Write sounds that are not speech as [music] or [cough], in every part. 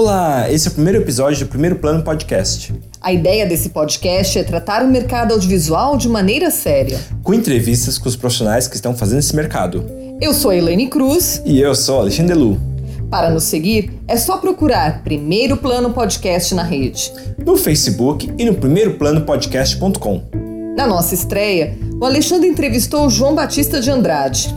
Olá, esse é o primeiro episódio do Primeiro Plano Podcast. A ideia desse podcast é tratar o mercado audiovisual de maneira séria. Com entrevistas com os profissionais que estão fazendo esse mercado. Eu sou a Elaine Cruz. E eu sou Alexandre Lu. Para nos seguir, é só procurar Primeiro Plano Podcast na rede. No Facebook e no primeiroplanopodcast.com. Na nossa estreia, o Alexandre entrevistou o João Batista de Andrade.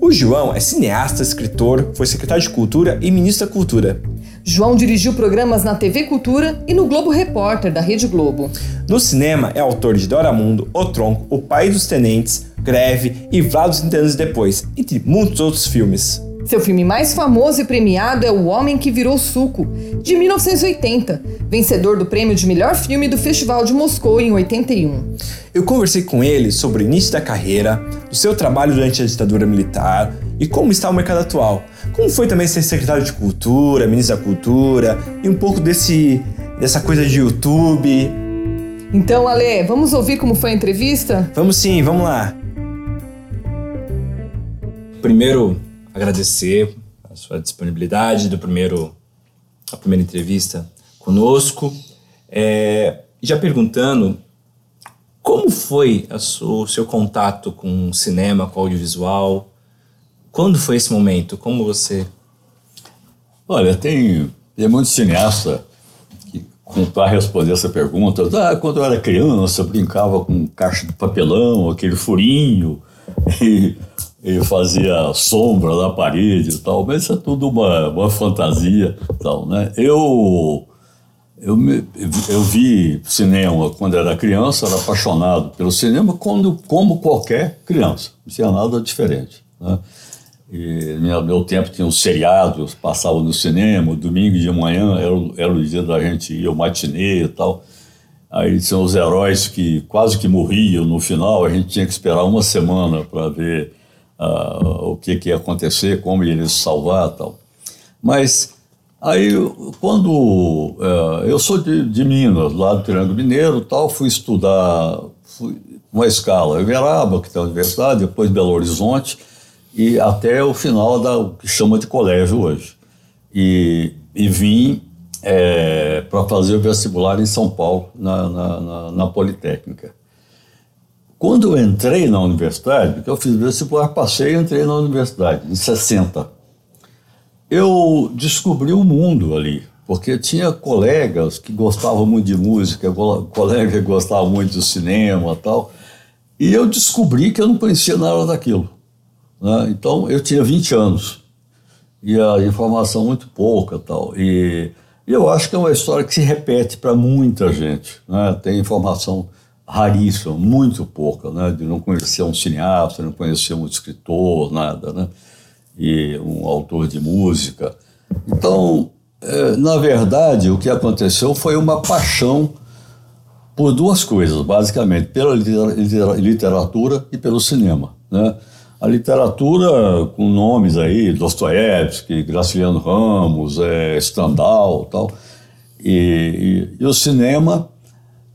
O João é cineasta, escritor, foi secretário de Cultura e ministro da Cultura. João dirigiu programas na TV Cultura e no Globo Repórter da Rede Globo. No cinema, é autor de Dora Mundo, O Tronco, O Pai dos Tenentes, Greve e Vlados 30 anos depois, entre muitos outros filmes. Seu filme mais famoso e premiado é O Homem que Virou Suco, de 1980, vencedor do prêmio de melhor filme do Festival de Moscou em 81. Eu conversei com ele sobre o início da carreira, do seu trabalho durante a ditadura militar e como está o mercado atual. Como foi também ser secretário de Cultura, ministro da Cultura e um pouco desse dessa coisa de YouTube. Então, Ale, vamos ouvir como foi a entrevista? Vamos sim, vamos lá. Primeiro, agradecer a sua disponibilidade do primeiro a primeira entrevista conosco. É, já perguntando como foi sua, o seu contato com o cinema, com o audiovisual? Quando foi esse momento? Como você. Olha, tem, tem muito cineasta para responder essa pergunta, ah, quando eu era criança, eu brincava com caixa de papelão, aquele furinho, e, e fazia sombra na parede e tal, mas isso é tudo uma, uma fantasia tal, né? Eu, eu, me, eu vi cinema quando era criança, era apaixonado pelo cinema como, como qualquer criança, não tinha nada diferente, né? E meu, meu tempo tinha os seriados, passavam no cinema, domingo de manhã era, era o dia da gente ir ao matinê e tal. Aí tinham os heróis que quase que morriam no final, a gente tinha que esperar uma semana para ver uh, o que, que ia acontecer, como eles salvar e tal. Mas aí, quando. Uh, eu sou de, de, Minas, lá do Triângulo Mineiro tal, fui estudar, fui uma escala, Uberaba, que tem a universidade, depois Belo Horizonte e até o final da o que chama de colégio hoje. E, e vim é, para fazer o vestibular em São Paulo, na, na, na, na, Politécnica. Quando eu entrei na universidade, porque eu fiz vestibular, passei e entrei na universidade, em 60. Eu descobri o mundo ali, porque tinha colegas que gostavam muito de música, colegas que gostavam muito de cinema tal, e eu descobri que eu não conhecia nada daquilo. Né? Então, eu tinha 20 anos e a informação muito pouca tal. E, e eu acho que é uma história que se repete para muita gente. Né? Tem informação raríssima, muito pouca, né? de não conhecer um cineasta, não conhecer um escritor, nada, né? e um autor de música. Então, é, na verdade, o que aconteceu foi uma paixão por duas coisas, basicamente, pela literatura e pelo cinema. Né? A literatura com nomes aí, Dostoiévski, Graciliano Ramos, é, Stendhal tal, e, e, e, o cinema,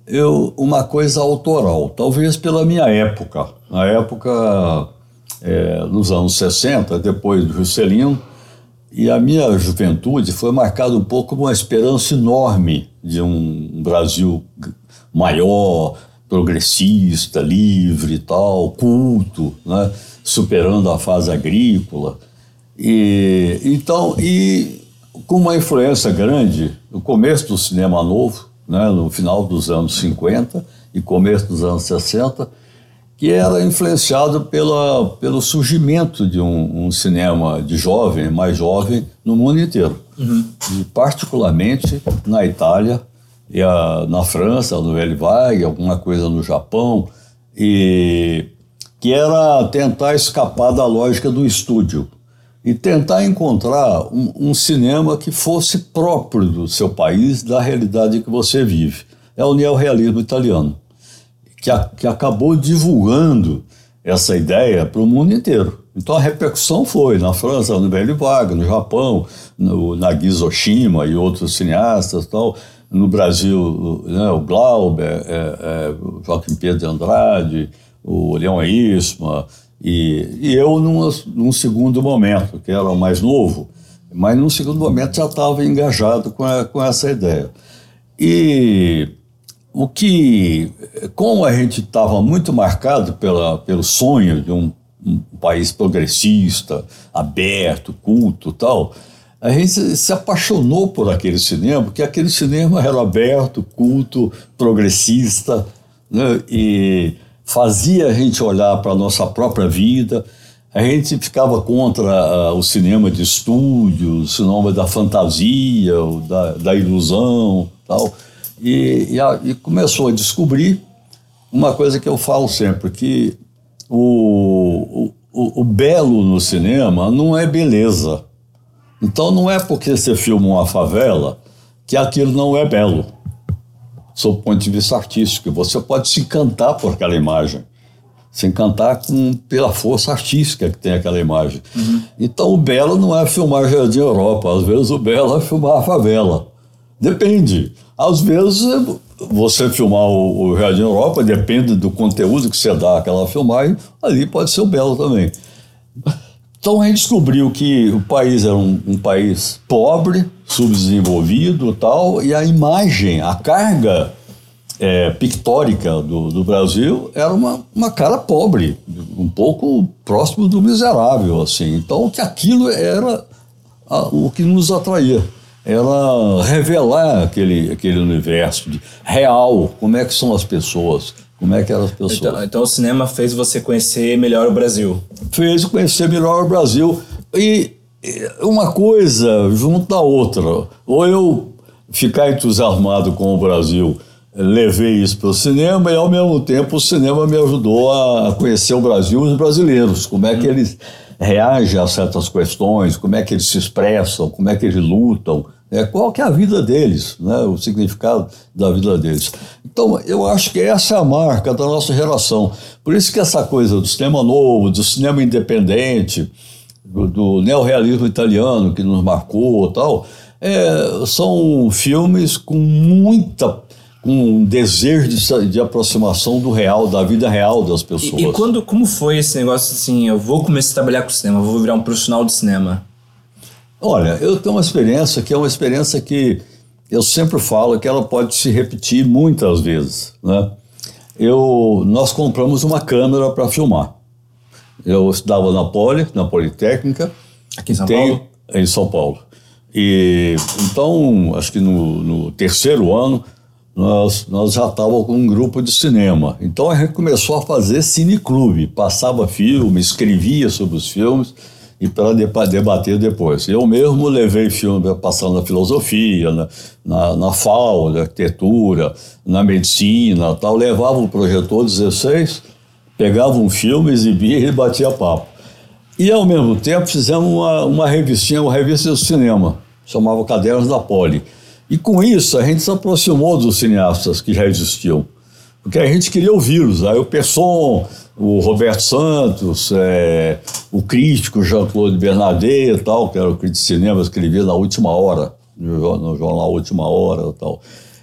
eu, uma coisa autoral, talvez pela minha época. Na época, é, nos anos 60, depois do Juscelino, e a minha juventude foi marcada um pouco por uma esperança enorme de um Brasil maior, progressista, livre e tal, culto, né? Superando a fase agrícola. E, então, e com uma influência grande no começo do cinema novo, né, no final dos anos 50 e começo dos anos 60, que era influenciado pela, pelo surgimento de um, um cinema de jovem, mais jovem, no mundo inteiro. Uhum. E particularmente na Itália, e a, na França, no Nouvelle Vague, alguma coisa no Japão, e que era tentar escapar da lógica do estúdio e tentar encontrar um, um, cinema que fosse próprio do seu país, da realidade que você vive. É o neorrealismo italiano, que, a, que acabou divulgando essa ideia para o mundo inteiro. Então a repercussão foi na França, no Velho Vaga, no Japão, no, na Gizoshima e outros cineastas tal. No Brasil, né, o Glauber, é, é, Joaquim Pedro de Andrade, o Leão Isma, e, e eu num, segundo momento, que era o mais novo, Mas, num segundo momento, já estava engajado com, a, com essa ideia. E o que, como a gente estava muito marcado pela, pelo sonho de um, um, país progressista, aberto, culto tal, a gente se apaixonou por aquele cinema, porque aquele cinema era aberto, culto, progressista, né? e fazia a gente olhar para a nossa própria vida. A gente ficava contra uh, o cinema de estúdio, o cinema da fantasia, da, da ilusão tal. E, e, e, começou a descobrir uma coisa que eu falo sempre, que o, o, o belo no cinema não é beleza. Então não é porque você filma uma favela que aquilo não é belo, sob o ponto de vista artístico. Você pode se encantar por aquela imagem, se encantar com, pela força artística que tem aquela imagem. Uhum. Então o belo não é filmar Jardim Europa, às vezes o belo é filmar a favela. Depende. Às vezes você filmar o, o Jardim Europa, depende do conteúdo que você dá àquela filmagem, ali pode ser o belo também. Então a gente descobriu que o país era um, um país pobre, subdesenvolvido tal, e a imagem, a carga é, pictórica do, do, Brasil era uma, uma cara pobre, um pouco próximo do miserável, assim. Então que aquilo era a, o que nos atraía era revelar aquele, aquele universo de real, como é que são as pessoas, como é que eram as pessoas. Então, então o cinema fez você conhecer melhor o Brasil. Fez conhecer melhor o Brasil. E uma coisa junto à outra. Ou eu ficar entusiasmado com o Brasil, levei isso para o cinema e ao mesmo tempo o cinema me ajudou a conhecer o Brasil e os brasileiros, como é que eles reagem a certas questões, como é que eles se expressam, como é que eles lutam, é, qual que é a vida deles, né, o significado da vida deles. Então, eu acho que essa é a marca da nossa geração. Por isso que essa coisa do cinema novo, do cinema independente, do, do neorrealismo italiano que nos marcou tal, é, são filmes com muita com um desejo de, de, aproximação do real, da vida real das pessoas. E, e, quando, como foi esse negócio assim, eu vou começar a trabalhar com cinema, vou virar um profissional de cinema? Olha, eu tenho uma experiência que é uma experiência que eu sempre falo que ela pode se repetir muitas vezes, né? Eu, nós compramos uma câmera para filmar. Eu estudava na Poli, na Politécnica. Aqui em São tenho, Paulo? Em São Paulo. E então, acho que no, no terceiro ano, nós, nós já estávamos com um grupo de cinema. Então a gente começou a fazer cineclube, passava filme, escrevia sobre os filmes e para debater depois. Eu mesmo levei filme passando na filosofia, na, na, na FAO, na arquitetura, na medicina tal, levava o projetor 16, pegava um filme, exibia e batia papo. E ao mesmo tempo fizemos uma, uma revistinha, uma revista de cinema, chamava Cadernos da Poli e com isso a gente se aproximou dos cineastas que já existiam. Porque a gente queria ouvi-los. Aí o Pesson, o Roberto Santos, é, o crítico Jean-Claude Bernardet e tal, que era o crítico de cinema, escrevia na última hora, no jornal Última Hora tal.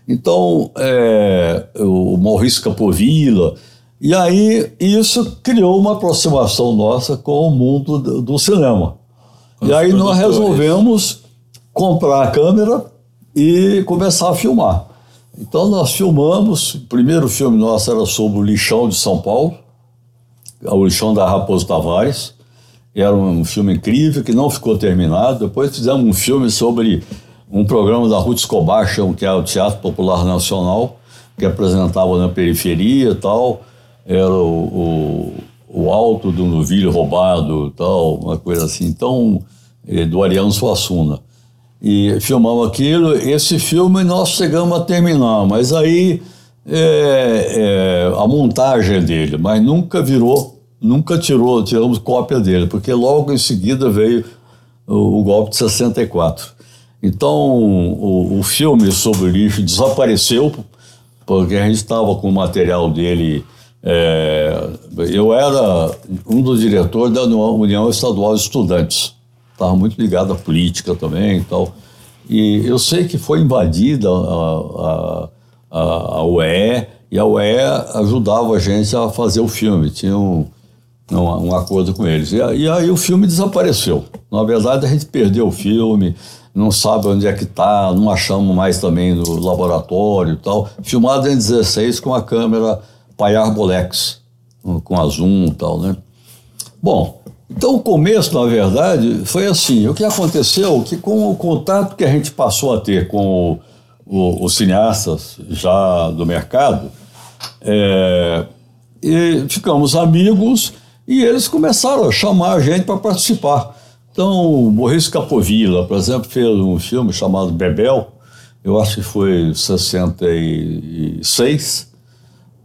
Então, é, o Maurício Capovilla. E aí isso criou uma aproximação nossa com o mundo do, do cinema. e aí nós resolvemos comprar a câmera e começar a filmar. Então nós filmamos, o primeiro filme nosso era sobre o lixão de São Paulo, o lixão da Raposo Tavares, era um filme incrível que não ficou terminado. Depois fizemos um filme sobre um programa da Ruth Escobar, que é o Teatro Popular Nacional, que apresentava na periferia e tal. Era o, o, o alto do novilho roubado tal, uma coisa assim. Então, eh, do Ariano Suassuna e filmamos aquilo. Esse filme nós chegamos a terminar, mas aí é, é, a montagem dele, mas nunca virou, nunca tirou, tiramos cópia dele, porque logo em seguida veio o, o golpe de 64. Então o, o filme sobre o lixo desapareceu, porque a gente estava com o material dele. É, eu era um dos diretores da União Estadual de Estudantes estava muito ligado à política também e tal. E eu sei que foi invadida a, a, a, UE e a UE ajudava a gente a fazer o filme, tinha um, um, um acordo com eles. E, e, aí o filme desapareceu. Na verdade, a gente perdeu o filme, não sabe onde é que está, não achamos mais também no laboratório e tal. Filmado em 16 com a câmera Payar Bolex, com a zoom e tal, né? Bom, então o começo, na verdade, foi assim. O que aconteceu que com o contato que a gente passou a ter com o, o, os cineastas já do mercado, é, ficamos amigos e eles começaram a chamar a gente para participar. Então, o Maurice Capovilla, por exemplo, fez um filme chamado Bebel, eu acho que foi 66,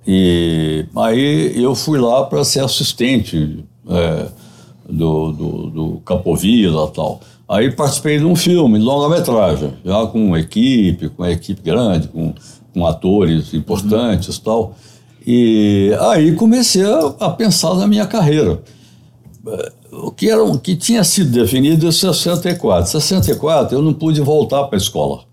e aí eu fui lá para ser assistente é, do, do, do Capovilla e tal. Aí participei de um filme, longa-metragem, já com equipe, com uma equipe grande, com, com atores importantes e uhum. tal. E aí comecei a, a, pensar na minha carreira. O que, era, o que tinha sido definido em 64. 64 eu não pude voltar para a escola.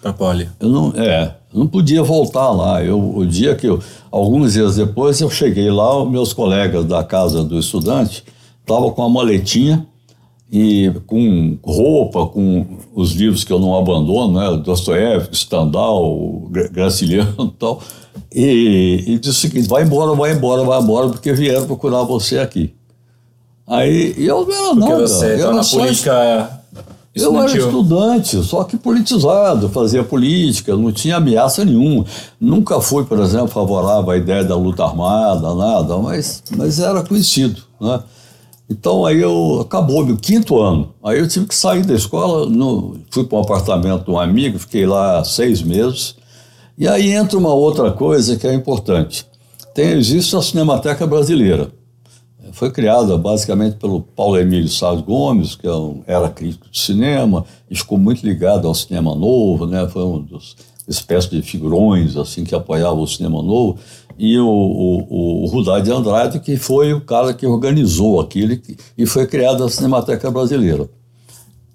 Para a Poli? Eu não, é, eu não podia voltar lá. Eu, o dia que eu, alguns dias depois, eu cheguei lá, meus colegas da casa do estudante estavam com a maletinha e com roupa, com os livros que eu não abandono, né? Dostoiévski, Stendhal, Graciliano e tal. E, e disse o seguinte: vai embora, vai embora, vai embora, porque vieram procurar você aqui. Aí eu não era porque nada. Você eu na política. Eu era estudante, só que politizado, fazia política, não tinha ameaça nenhuma. Nunca fui, por exemplo, favorável à ideia da luta armada, nada, mas, mas era conhecido. Né? Então aí eu acabou meu quinto ano. Aí eu tive que sair da escola, no, fui para um apartamento de um amigo, fiquei lá seis meses. E aí entra uma outra coisa que é importante. Tem, existe a Cinemateca Brasileira. Foi criada basicamente pelo Paulo Emílio Salles Gomes, que é era crítico de cinema, e ficou muito ligado ao cinema novo, né? foi um dos espécies de figurões assim que apoiava o cinema novo, e o, o, o Rudá de Andrade, que foi o cara que organizou aquilo e foi criada a Cinemateca Brasileira.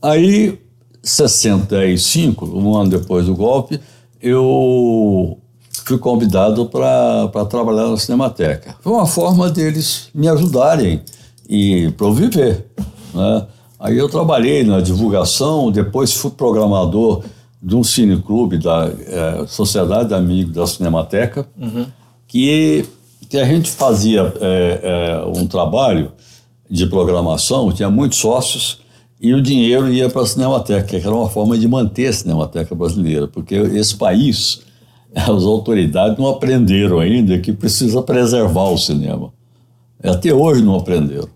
Aí, 65, um ano depois do golpe, eu fui convidado para trabalhar na Cinemateca. Foi uma forma deles me ajudarem e para eu viver. Né? Aí eu trabalhei na divulgação, depois fui programador de um cineclube da é, Sociedade de Amigos da Cinemateca, uhum. que, que a gente fazia é, é, um trabalho de programação, tinha muitos sócios, e o dinheiro ia para a Cinemateca, que era uma forma de manter a Cinemateca brasileira, porque esse país, [laughs] as autoridades não aprenderam ainda que precisa preservar o cinema. Até hoje não aprenderam.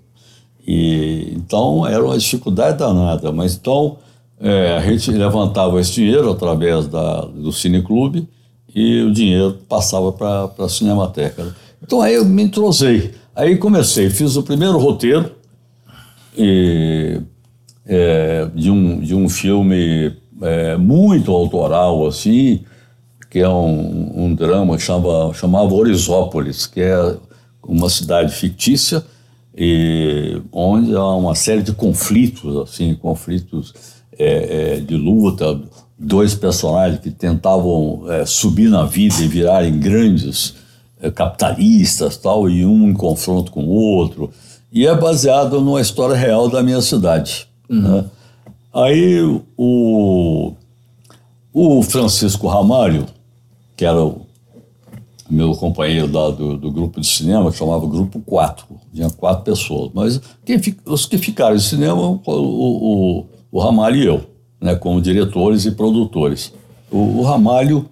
E, então era uma dificuldade danada, mas então é, a gente levantava esse dinheiro através da, do Cineclube e o dinheiro passava para a Cinemateca. Então aí eu me entrosei. Aí comecei, fiz o primeiro roteiro e é, de, um, de um filme é, muito autoral, assim, que é um, um drama chama, chamava Orizópolis, que é uma cidade fictícia e onde há uma série de conflitos, assim, conflitos é, é, de luta, dois personagens que tentavam é, subir na vida e virarem grandes é, capitalistas, tal, e um em confronto com o outro. E é baseado numa história real da minha cidade. Uhum. Né? Aí o, o Francisco Ramalho, que era o meu companheiro lá do, do grupo de cinema, que chamava Grupo 4, tinha quatro pessoas, mas quem, os que ficaram em cinema, o, o, o Ramalho e eu, né, como diretores e produtores. O, o Ramalho,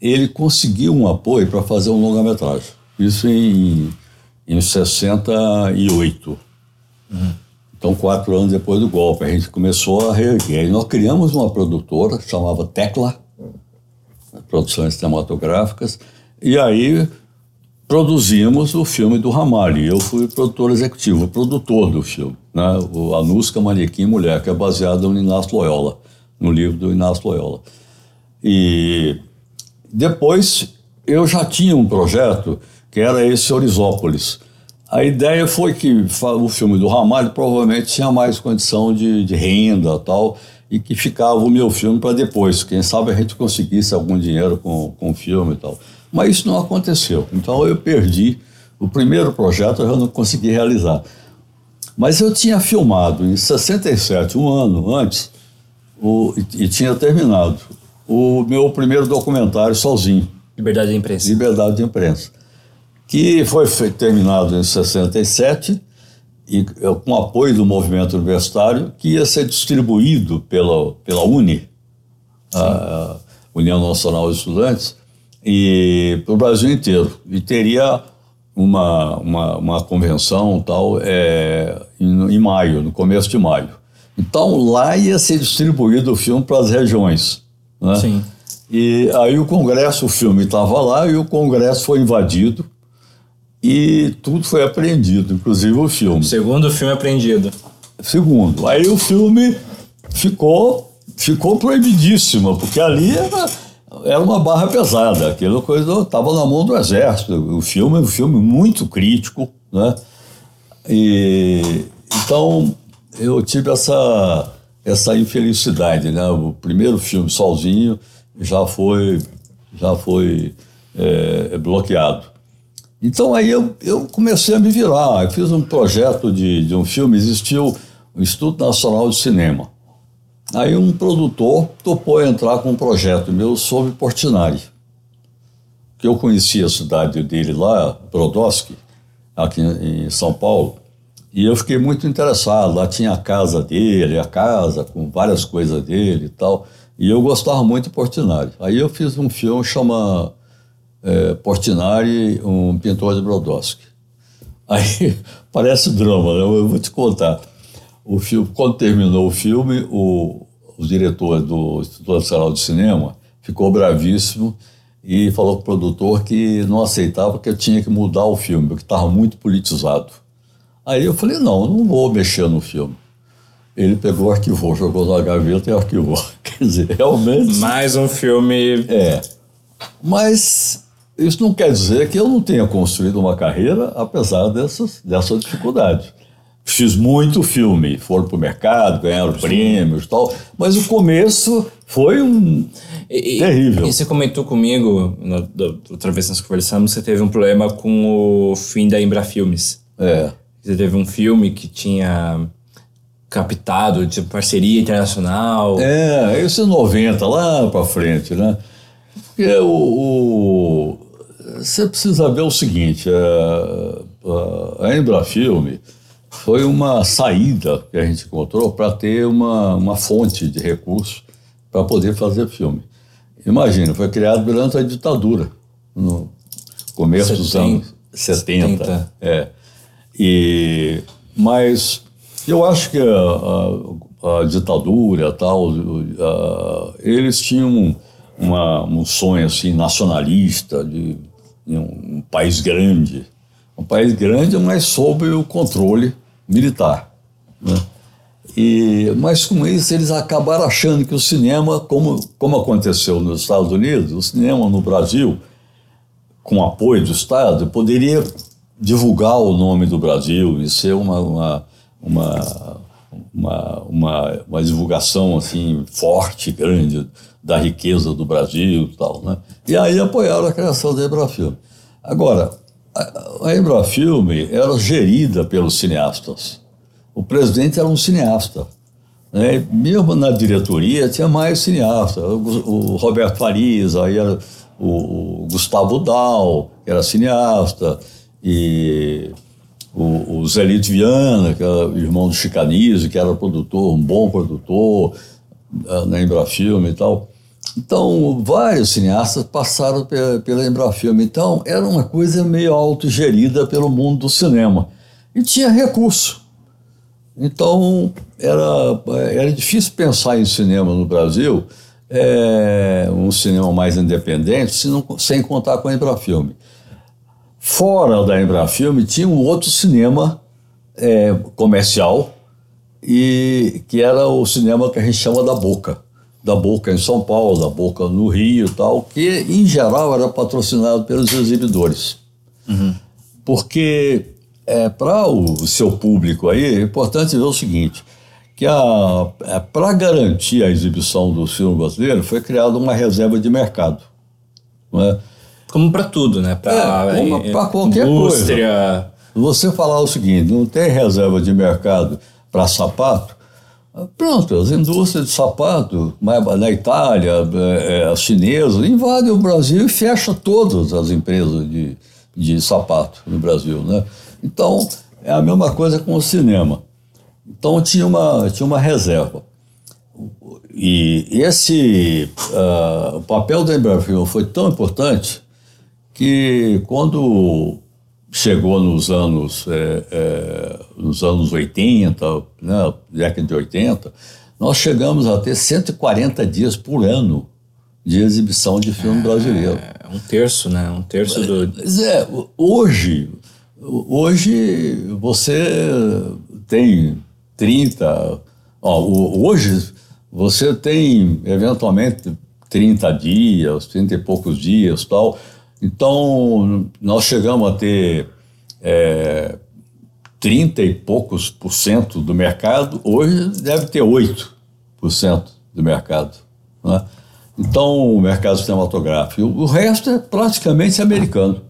ele conseguiu um apoio para fazer um longa-metragem, isso em, em 68. Uhum. Então, quatro anos depois do golpe, a gente começou a reerguer. E nós criamos uma produtora, chamava Tecla, Produções Cinematográficas, e aí produzimos o filme do Ramalho. Eu fui produtor executivo, produtor do filme, né? o Anusca Manequim Mulher, que é baseado no Inácio Loyola, no livro do Inácio Loyola. E depois eu já tinha um projeto que era esse Horizópolis, a ideia foi que o filme do Ramalho provavelmente tinha mais condição de, de renda tal, e que ficava o meu filme para depois. Quem sabe a gente conseguisse algum dinheiro com, com o filme e tal. Mas isso não aconteceu. Então eu perdi. O primeiro projeto eu não consegui realizar. Mas eu tinha filmado em 67, um ano antes, o, e, e tinha terminado o meu primeiro documentário sozinho. Liberdade de imprensa. Liberdade de imprensa. Que foi terminado em 67 e com apoio do movimento universitário, que ia ser distribuído pela, pela UNE, a União Nacional de Estudantes, e para o Brasil inteiro. E teria uma, uma, uma convenção tal é, em, em maio, no começo de maio. Então lá ia ser distribuído o filme para as regiões. Né? Sim. E aí o Congresso, o filme estava lá e o Congresso foi invadido e tudo foi apreendido, inclusive o filme. Segundo filme apreendido. Segundo. Aí o filme ficou, ficou proibidíssimo, porque ali era, era uma barra pesada. Aquela coisa estava na mão do exército. O filme é um filme muito crítico, né? E, então eu tive essa, essa infelicidade, né? O primeiro filme sozinho já foi, já foi é, bloqueado. Então aí eu, eu comecei a me virar. Eu fiz um projeto de, de um filme, existiu o Instituto Nacional de Cinema. Aí um produtor topou entrar com um projeto meu sobre Portinari. Que eu conhecia a cidade dele lá, Brodowski, aqui em São Paulo, e eu fiquei muito interessado. Lá tinha a casa dele, a casa com várias coisas dele e tal. E eu gostava muito de Portinari. Aí eu fiz um filme chama é, Portinari, um pintor de Brodowski. Aí [laughs] parece drama, né? eu vou te contar. O filme, quando terminou o filme, o, o diretor do Instituto Nacional de Cinema ficou bravíssimo e falou para o produtor que não aceitava que eu tinha que mudar o filme, porque estava muito politizado. Aí eu falei, não, não vou mexer no filme. Ele pegou, arquivou, jogou na gaveta e arquivou. [laughs] Quer dizer, realmente... Mais um filme... É. Mas isso não quer dizer que eu não tenha construído uma carreira, apesar dessas, dessa dificuldade. Fiz muito filme, foram para o mercado, ganharam prêmios e tal, mas o começo foi um E- terrível. E você comentou comigo, na, da outra vez que nós conversamos, você teve um problema com o fim da Embra Filmes. É, Você teve um filme que tinha captado de parceria internacional. é, esse 90 lá para frente, né? Porque o, o- você precisa ver o seguinte, a, a, a Embrafilme foi uma saída que a gente encontrou para ter uma, uma fonte de recursos para poder fazer filme. Imagina, foi criado durante a ditadura, no começo dos Seten- anos 70. 70. É. E, mas eu acho que a, a- a ditadura tal, a- eles tinham uma, um sonho assim nacionalista de, de um, um país grande, um país grande, mas sob o controle militar. Né? E, mas com isso eles acabaram achando que o cinema, como, como aconteceu nos Estados Unidos, o cinema no Brasil, com apoio do Estado, poderia divulgar o nome do Brasil e ser uma, uma, uma, uma, uma, uma divulgação assim, forte, grande da riqueza do Brasil e tal. Né? E aí apoiaram a criação da Embrafilme. Agora, a, Embrafilme era gerida pelos cineastas. O presidente era um cineasta. Né? Mesmo na diretoria tinha mais cineasta. O, Roberto Farias, aí era o, o Gustavo Dal, que era cineasta, e o, o Zelito Viana, que era irmão do Chicanise, que era produtor, um bom produtor ah, na Embrafilme e tal. Então, vários cineastas passaram pela, Embrafilme. Então, era uma coisa meio autogerida pelo mundo do cinema. E tinha recurso. Então, era, era difícil pensar em cinema no Brasil, é, um cinema mais independente, se não, sem contar com a Embrafilme. Fora da Embrafilme, tinha um outro cinema é, comercial, e que era o cinema que a gente chama da Boca. Da Boca em São Paulo, da Boca no Rio e tal, que em geral era patrocinado pelos exibidores. Porque é, para o seu público aí, é importante ver o seguinte, que para garantir a exibição do filme brasileiro foi criada uma reserva de mercado. Não é? Como para tudo, né? Para É, qualquer indústria, você falar o seguinte, não tem reserva de mercado para sapato, Pronto, as indústrias de sapato, na Itália, é, as chinesas, invadem o Brasil e fecham todas as empresas de, de sapato no Brasil. Né? Então, é a mesma coisa com o cinema. Então, tinha uma, tinha uma reserva. E esse uh, o papel da Embraer foi tão importante que quando chegou nos anos, é, é, nos anos 80, né, década de 80, nós chegamos a ter 140 dias por ano de exibição de filme é, brasileiro. Um terço, né? Um terço do. Mas é, hoje, hoje você tem 30. Ó, hoje você tem eventualmente 30 dias, 30 e poucos dias tal. Então, nós chegamos a ter é, 30 e poucos por cento do mercado, hoje deve ter 8 por cento do mercado. Né? Então, o mercado cinematográfico. O resto é praticamente americano.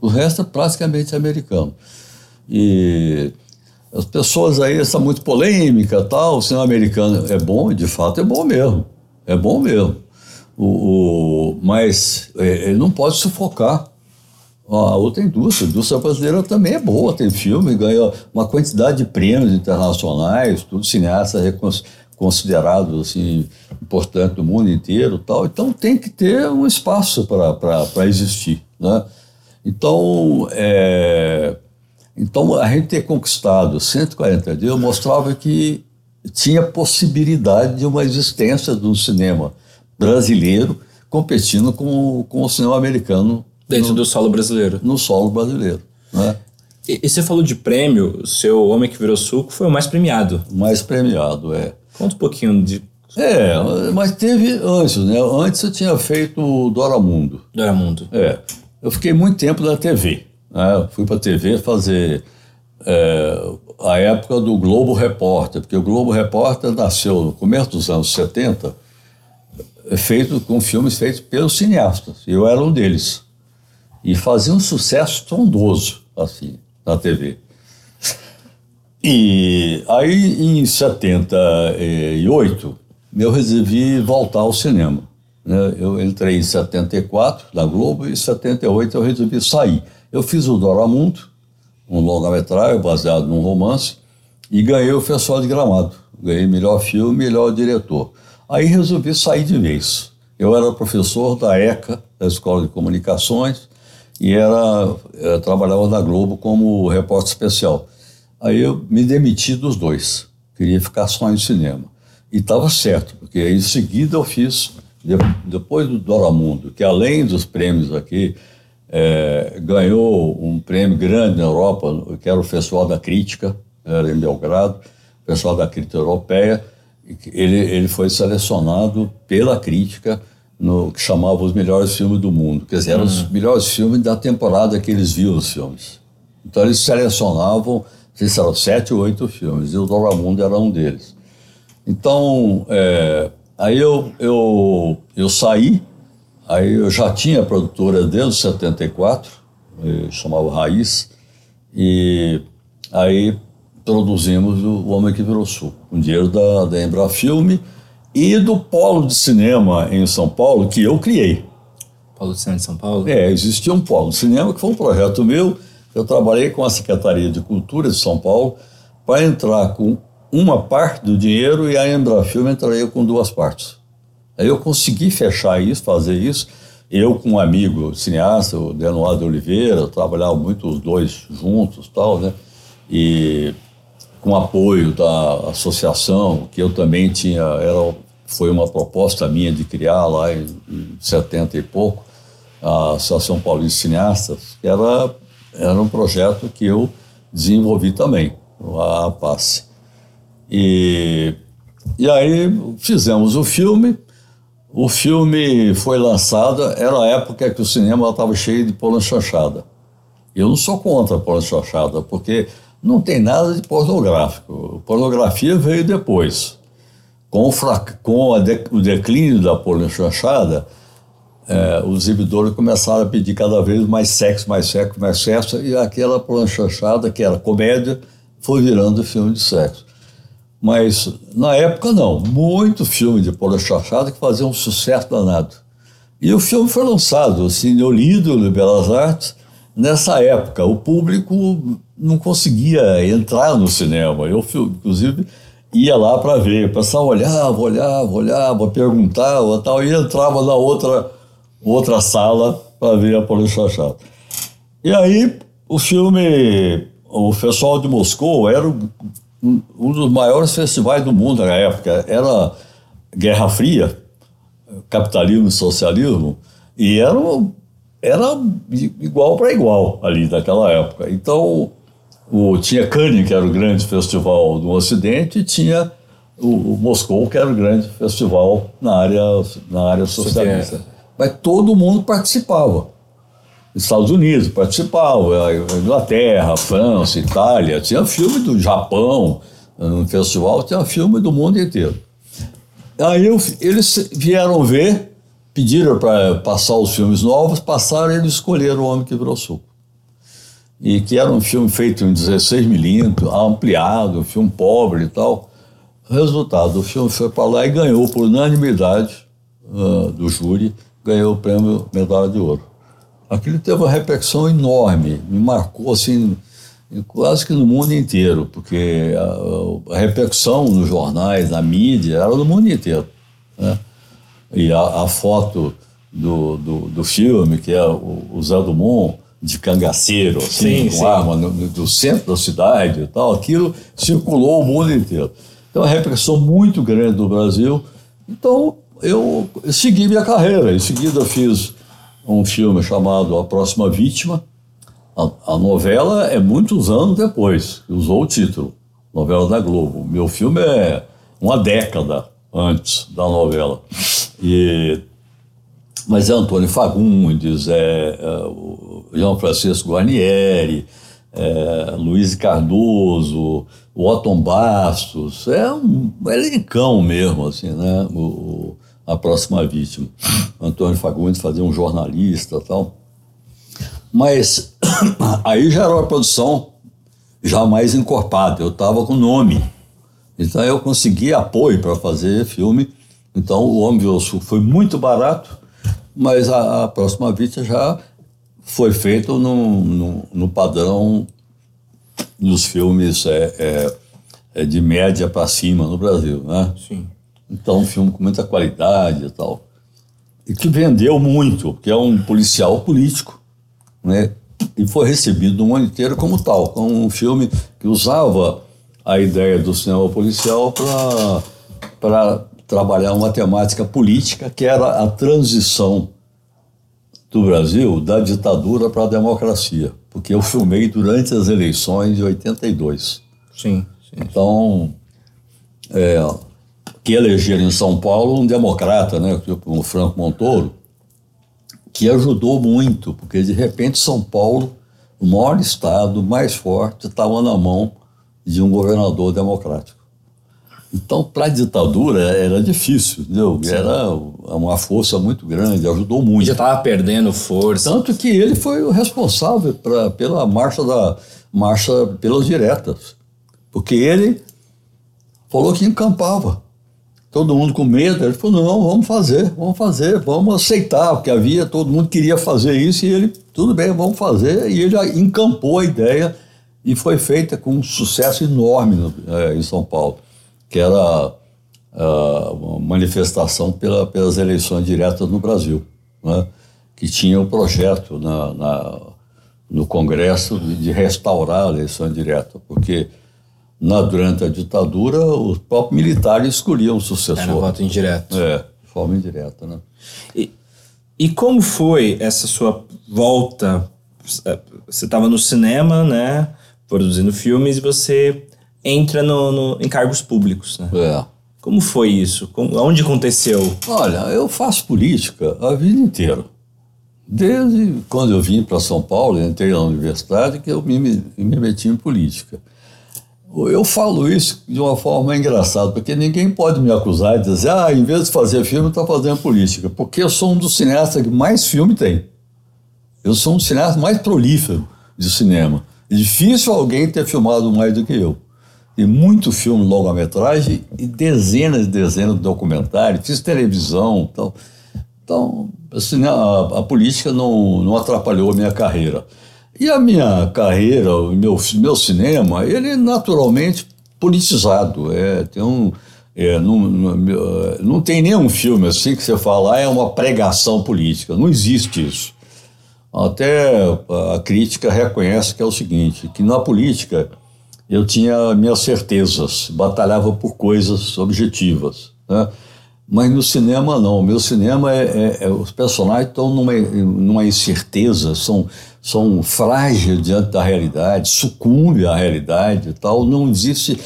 O resto é praticamente americano. E as pessoas aí, essa muito polêmica tal, o cinema americano é bom, de fato é bom mesmo. É bom mesmo. O, o mas é, ele não pode sufocar a outra indústria. A indústria brasileira também é boa, tem filme, ganhou uma quantidade de prêmios internacionais, tudo cineasta considerado assim, importante no mundo inteiro tal. Então tem que ter um espaço para existir. Né? Então, é, então, a gente ter conquistado 140 dias mostrava que tinha possibilidade de uma existência um cinema brasileiro competindo com, com o cinema americano. Dentro no, do solo brasileiro. No solo brasileiro. Né? E, e, você falou de prêmio, o seu Homem que Virou Suco foi o mais premiado. O mais premiado, é. Conta um pouquinho de. É, mas teve antes, né? Antes eu tinha feito o Doramundo. Doramundo. É. Eu fiquei muito tempo na TV. Né? Fui para a TV fazer é, a época do Globo Repórter, porque o Globo Repórter nasceu no começo dos anos 70, é feito com filmes feitos pelos cineastas. Eu era um deles. E fazia um sucesso trondoso, assim, na TV. E aí, em 78, eu resolvi voltar ao cinema. Né? Eu entrei em 74 na Globo e em 78 eu resolvi sair. Eu fiz o Doramundo, um longa-metragem baseado num romance, e ganhei o Festival de Gramado. Ganhei melhor filme, melhor diretor. Aí resolvi sair de vez. Eu era professor da ECA, da Escola de Comunicações, e era, eh, trabalhava na Globo como repórter especial. Aí eu me demiti dos dois. Queria ficar só em cinema. E estava certo, porque em seguida eu fiz, depois do Doramundo, que além dos prêmios aqui, é, ganhou um prêmio grande na Europa, que era o Festival da Crítica, era em Belgrado, Festival da Crítica Europeia. Ele, ele foi selecionado pela crítica no que chamava os melhores filmes do mundo. Quer dizer, eram os hum. melhores filmes da temporada que eles viam os filmes. Então eles selecionavam, se eram sete ou oito filmes, e o Doramundo era um deles. Então, é, aí eu, eu, eu saí Aí eu já tinha produtora desde 74, chamava Raiz, e aí produzimos o Homem que Virou Sul, com dinheiro da, da Embrafilme e do Polo de Cinema em São Paulo, que eu criei. Polo de Cinema de São Paulo? É, existia um Polo de Cinema, que foi um projeto meu. Eu trabalhei com a Secretaria de Cultura de São Paulo para entrar com uma parte do dinheiro e a Embrafilme entraria com duas partes. Aí eu consegui fechar isso, fazer isso. Eu com um amigo cineasta, o Denoir de Oliveira, trabalhava muito os dois juntos tal, né? E com apoio da associação, que eu também tinha, era, foi uma proposta minha de criar lá em, em 70 e pouco, a Associação Paulista de Cineastas, era, era um projeto que eu desenvolvi também, a APAS. E, e aí fizemos o filme, o filme foi lançado, era a época que o cinema estava cheio de pornochanchada. Eu não sou contra a pornochanchada, porque não tem nada de pornográfico. Pornografia veio depois. Com, o, com de... o declínio da pornochanchada, é, os exibidores começaram a pedir cada vez mais sexo, mais sexo, mais sexo, e aquela planchachada, que era comédia, foi virando filme de sexo. Mas na época não, muito filme de planchachada que fazia um sucesso danado. E o filme foi lançado, assim, eu lido no Belas Artes, nessa época. O público não conseguia entrar no cinema. Eu, inclusive, ia lá para ver. Pessoal olhava, olhava, olhava, perguntava tal, e entrava na outra, outra sala para ver a Polícia Chata. E aí, o filme, o Festival de Moscou era um, um dos maiores festivais do mundo na época. Era Guerra Fria, capitalismo e socialismo, e era, era igual para igual ali naquela época. Então, o, tinha Cannes, que era o grande festival do Ocidente, e tinha o, o, Moscou, que era o grande festival na área, na área socialista. Mas todo mundo participava. Estados Unidos participava, Inglaterra, França, Itália, tinha filme do Japão, no festival tinha filme do mundo inteiro. Aí eu, eles vieram ver, pediram para passar os filmes novos, passaram e eles escolheram O Homem que Virou Suco e que era um filme feito em 16 milímetros, ampliado, um filme pobre e tal. Resultado, o filme foi para lá e ganhou por unanimidade uh, do júri, ganhou o prêmio Medalha de Ouro. Aquilo teve uma repercussão enorme, me marcou assim, quase que no mundo inteiro, porque a, a repercussão nos jornais, na mídia, era do mundo inteiro. Né? E a, a foto do, do, do, filme, que é o, o Zé Dumont, de cangaceiro, assim, sim, com sim. arma no, do centro da cidade e tal, aquilo circulou o mundo inteiro. Então, uma repressão muito grande do Brasil. Então, eu segui minha carreira. Em seguida, fiz um filme chamado A Próxima Vítima. A, a novela é muitos anos depois, usou o título, novela da Globo. Meu filme é uma década antes da novela. E mas é Antônio Fagundes, é, é João Francisco Guarnieri, é, Luiz Cardoso, o Otton Bastos, é um elencão mesmo, assim, né? O, a próxima vítima. Antônio Fagundes fazia um jornalista tal. Mas [coughs] aí já era uma produção já mais encorpada, eu estava com nome. Então eu consegui apoio para fazer filme. Então o Homem Sul foi muito barato mas a, a próxima vista já foi feito no, no, no padrão dos filmes é, é, é de média para cima no Brasil, né? Sim. Então, um filme com muita qualidade e tal. E que vendeu muito, porque é um policial político, né? E foi recebido no mundo inteiro como tal, como um filme que usava a ideia do cinema policial para trabalhar uma temática política que era a transição do Brasil da ditadura para a democracia, porque eu filmei durante as eleições de 82. Sim. sim. Então, é, que elegeram em São Paulo um democrata, né, tipo o Franco Montoro, que ajudou muito, porque de repente São Paulo, o maior estado, mais forte, estava na mão de um governador democrático. Então, para a ditadura era difícil, entendeu? Sim. Era uma força muito grande, ajudou muito. Já estava perdendo força. Tanto que ele foi o responsável pra, pela marcha da marcha pelas diretas, porque ele falou que encampava. Todo mundo com medo, ele falou: não, vamos fazer, vamos fazer, vamos aceitar, porque havia, todo mundo queria fazer isso e ele, tudo bem, vamos fazer, e ele encampou a ideia e foi feita com um sucesso enorme no, é, em São Paulo que era uh, uma manifestação pela, pelas eleições diretas no Brasil, né? que tinha um projeto na, na, no Congresso de restaurar a eleição direta, porque na, durante a ditadura os próprios militares escolhiam o sucessor. Era voto indireto. É, de forma indireta. Né? E, e como foi essa sua volta? Você estava no cinema, né, produzindo filmes, e você entra no, no, em cargos públicos, né? É. Como foi isso? Como, onde aconteceu? Olha, eu faço política a vida inteira. Desde quando eu vim para São Paulo, entrei na universidade, que eu me, me meti em política. Eu falo isso de uma forma engraçada, porque ninguém pode me acusar de dizer, ah, em vez de fazer filme, está fazendo política. Porque eu sou um dos cineastas que mais filme tem. Eu sou um cineasta mais prolífero de cinema. É difícil alguém ter filmado mais do que eu. Tem muito filme longa-metragem e dezenas e dezenas de documentários. Fiz televisão tal. Então, assim, a, a política não, não atrapalhou a minha carreira. E a minha carreira, o meu, meu cinema, ele é naturalmente politizado. É, tem um, é, não, não, não, tem nenhum filme assim que você fala, ah, é uma pregação política. Não existe isso. Até a crítica reconhece que é o seguinte, que na política eu tinha minhas certezas, batalhava por coisas objetivas. Né? Mas no cinema não. O meu cinema é, é, é, os personagens estão numa, numa incerteza, são são frágeis diante da realidade, sucumbem à realidade e tal. Não existe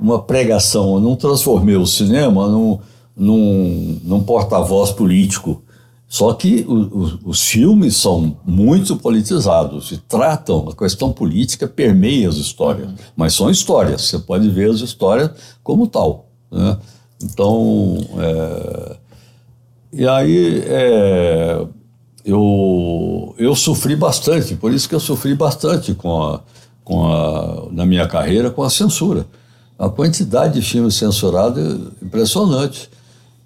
uma pregação. Eu não transformei o cinema num, num, num porta-voz político. Só que o, o, os filmes são muito politizados e tratam a questão política, permeia as histórias. Mas são histórias, você pode ver as histórias como tal. Né? Então, é, e aí, é, eu, eu sofri bastante, por isso que eu sofri bastante com a, com a, na minha carreira com a censura. A quantidade de filmes censurados é impressionante.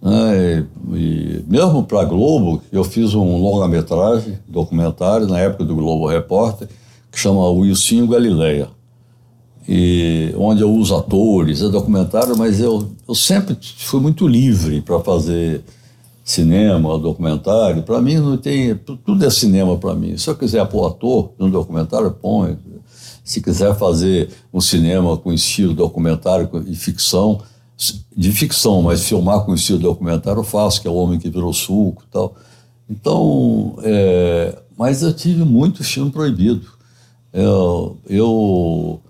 Né? E, e mesmo para a Globo, eu fiz um longa-metragem, documentário, na época do Globo Repórter, que chama Wilson Galileia. E onde eu uso atores, é documentário, mas eu, eu sempre fui muito livre para fazer cinema, documentário, para mim não tem. Tudo é cinema para mim. Se eu quiser pôr ator no documentário, põe. Se quiser fazer um cinema com estilo documentário e ficção, de ficção, mas filmar com estilo documentário, eu faço, que é o Homem que Virou Suco e tal. Então, é, mas eu tive muito filme proibido. Eu, eu,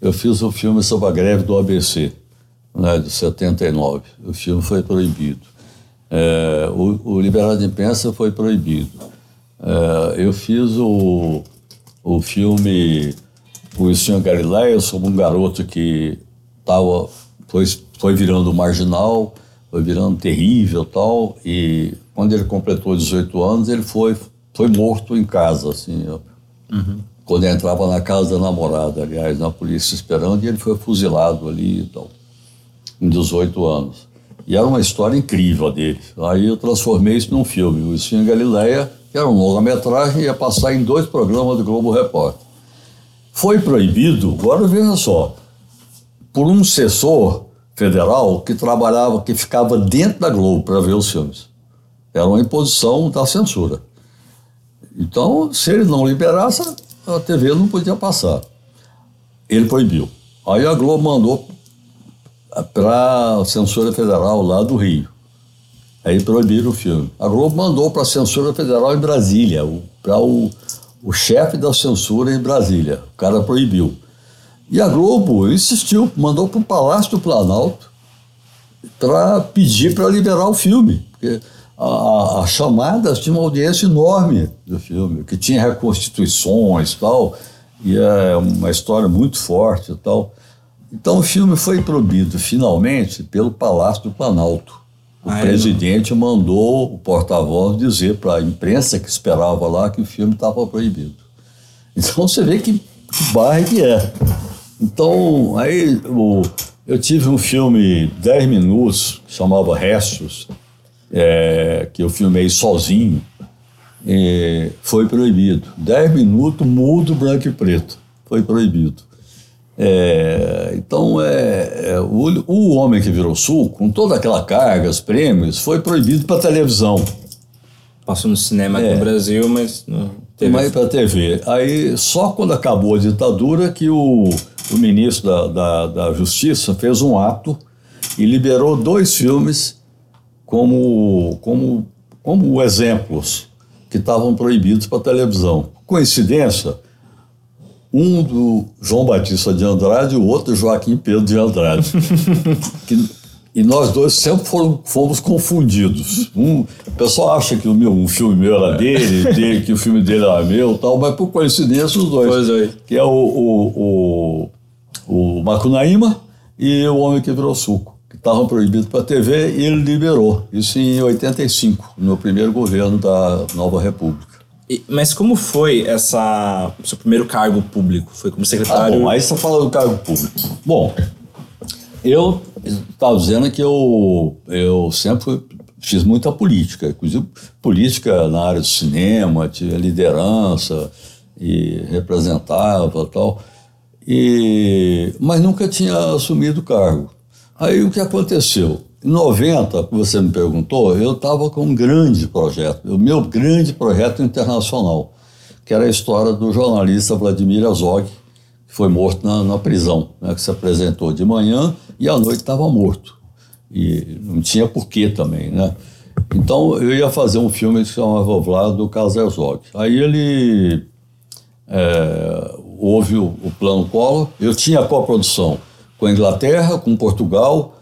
eu fiz um filme sobre a greve do ABC, né, de 79. O filme foi proibido. É, o, o Liberdade de Imprensa foi proibido. É, eu fiz o, o filme O Senhor Galileia sobre um garoto que tava, foi, foi virando marginal, foi virando terrível tal, e quando ele completou 18 anos, ele foi, foi morto em casa, assim, uhum. quando entrava na casa da namorada, aliás, na polícia esperando, e ele foi fuzilado ali e tal, em 18 anos. E era uma história incrível dele. Aí eu transformei isso num filme. O Espinho Galileia, que era um longa-metragem, ia passar em dois programas do Globo Repórter. Foi proibido, agora veja só, por um assessor federal que trabalhava, que ficava dentro da Globo para ver os filmes. Era uma imposição da censura. Então, se ele não liberasse, a TV não podia passar. Ele proibiu. Aí a Globo mandou para a censura federal lá do Rio. Aí proibiram o filme. A Globo mandou para a censura federal em Brasília, para o, o chefe da censura em Brasília. O cara proibiu. E a Globo insistiu, mandou para o Palácio do Planalto para pedir para liberar o filme. Porque as chamadas tinham uma audiência enorme do filme, que tinha reconstituições e tal, e é uma história muito forte e tal. Então o filme foi proibido finalmente pelo Palácio do Planalto. O presidente não. mandou o porta-voz dizer para a imprensa que esperava lá que o filme estava proibido. Então você vê que, que bairro que é. Então, aí o, eu tive um filme 10 minutos, que chamava Restos, é, que eu filmei sozinho, foi proibido. 10 minutos, mudo, branco e preto. Foi proibido. É, então, é, é o, o, Homem que Virou Sul, com toda aquela carga, os prêmios, foi proibido para televisão. Passou no cinema aqui no é. Brasil, mas não teve. Mas para TV. Aí, só quando acabou a ditadura que o, o ministro da, da, da Justiça fez um ato e liberou dois filmes como, como, como exemplos que estavam proibidos para televisão. Coincidência? um do João Batista de Andrade e o outro Joaquim Pedro de Andrade. [laughs] que, e nós dois sempre foram, fomos confundidos. Um, o pessoal acha que o meu, um filme meu era dele, [laughs] dele, que o filme dele era meu tal, mas por coincidência os dois. Pois é. Que é o, o, o, o Macunaíma e o Homem que Virou Suco, que estavam proibidos para a TV e ele liberou. Isso em 85, no primeiro governo da Nova República. E, mas como foi essa seu primeiro cargo público? Foi como secretário? Ah, bom, aí você fala do cargo público. Bom, eu estava dizendo que eu, eu sempre fiz muita política, inclusive política na área do cinema, tinha liderança e representava tal, e, mas nunca tinha assumido cargo. Aí o que aconteceu? Em 90, que você me perguntou, eu estava com um grande projeto, o meu grande projeto internacional, que era a história do jornalista Vladimir Azog, que foi morto na, na prisão, né, que se apresentou de manhã e à noite estava morto. E não tinha porquê também, né? Então eu ia fazer um filme que se chamava do Carlos Herzog. Aí ele é, houve o, o plano Collor, eu tinha coprodução com a Inglaterra, com Portugal,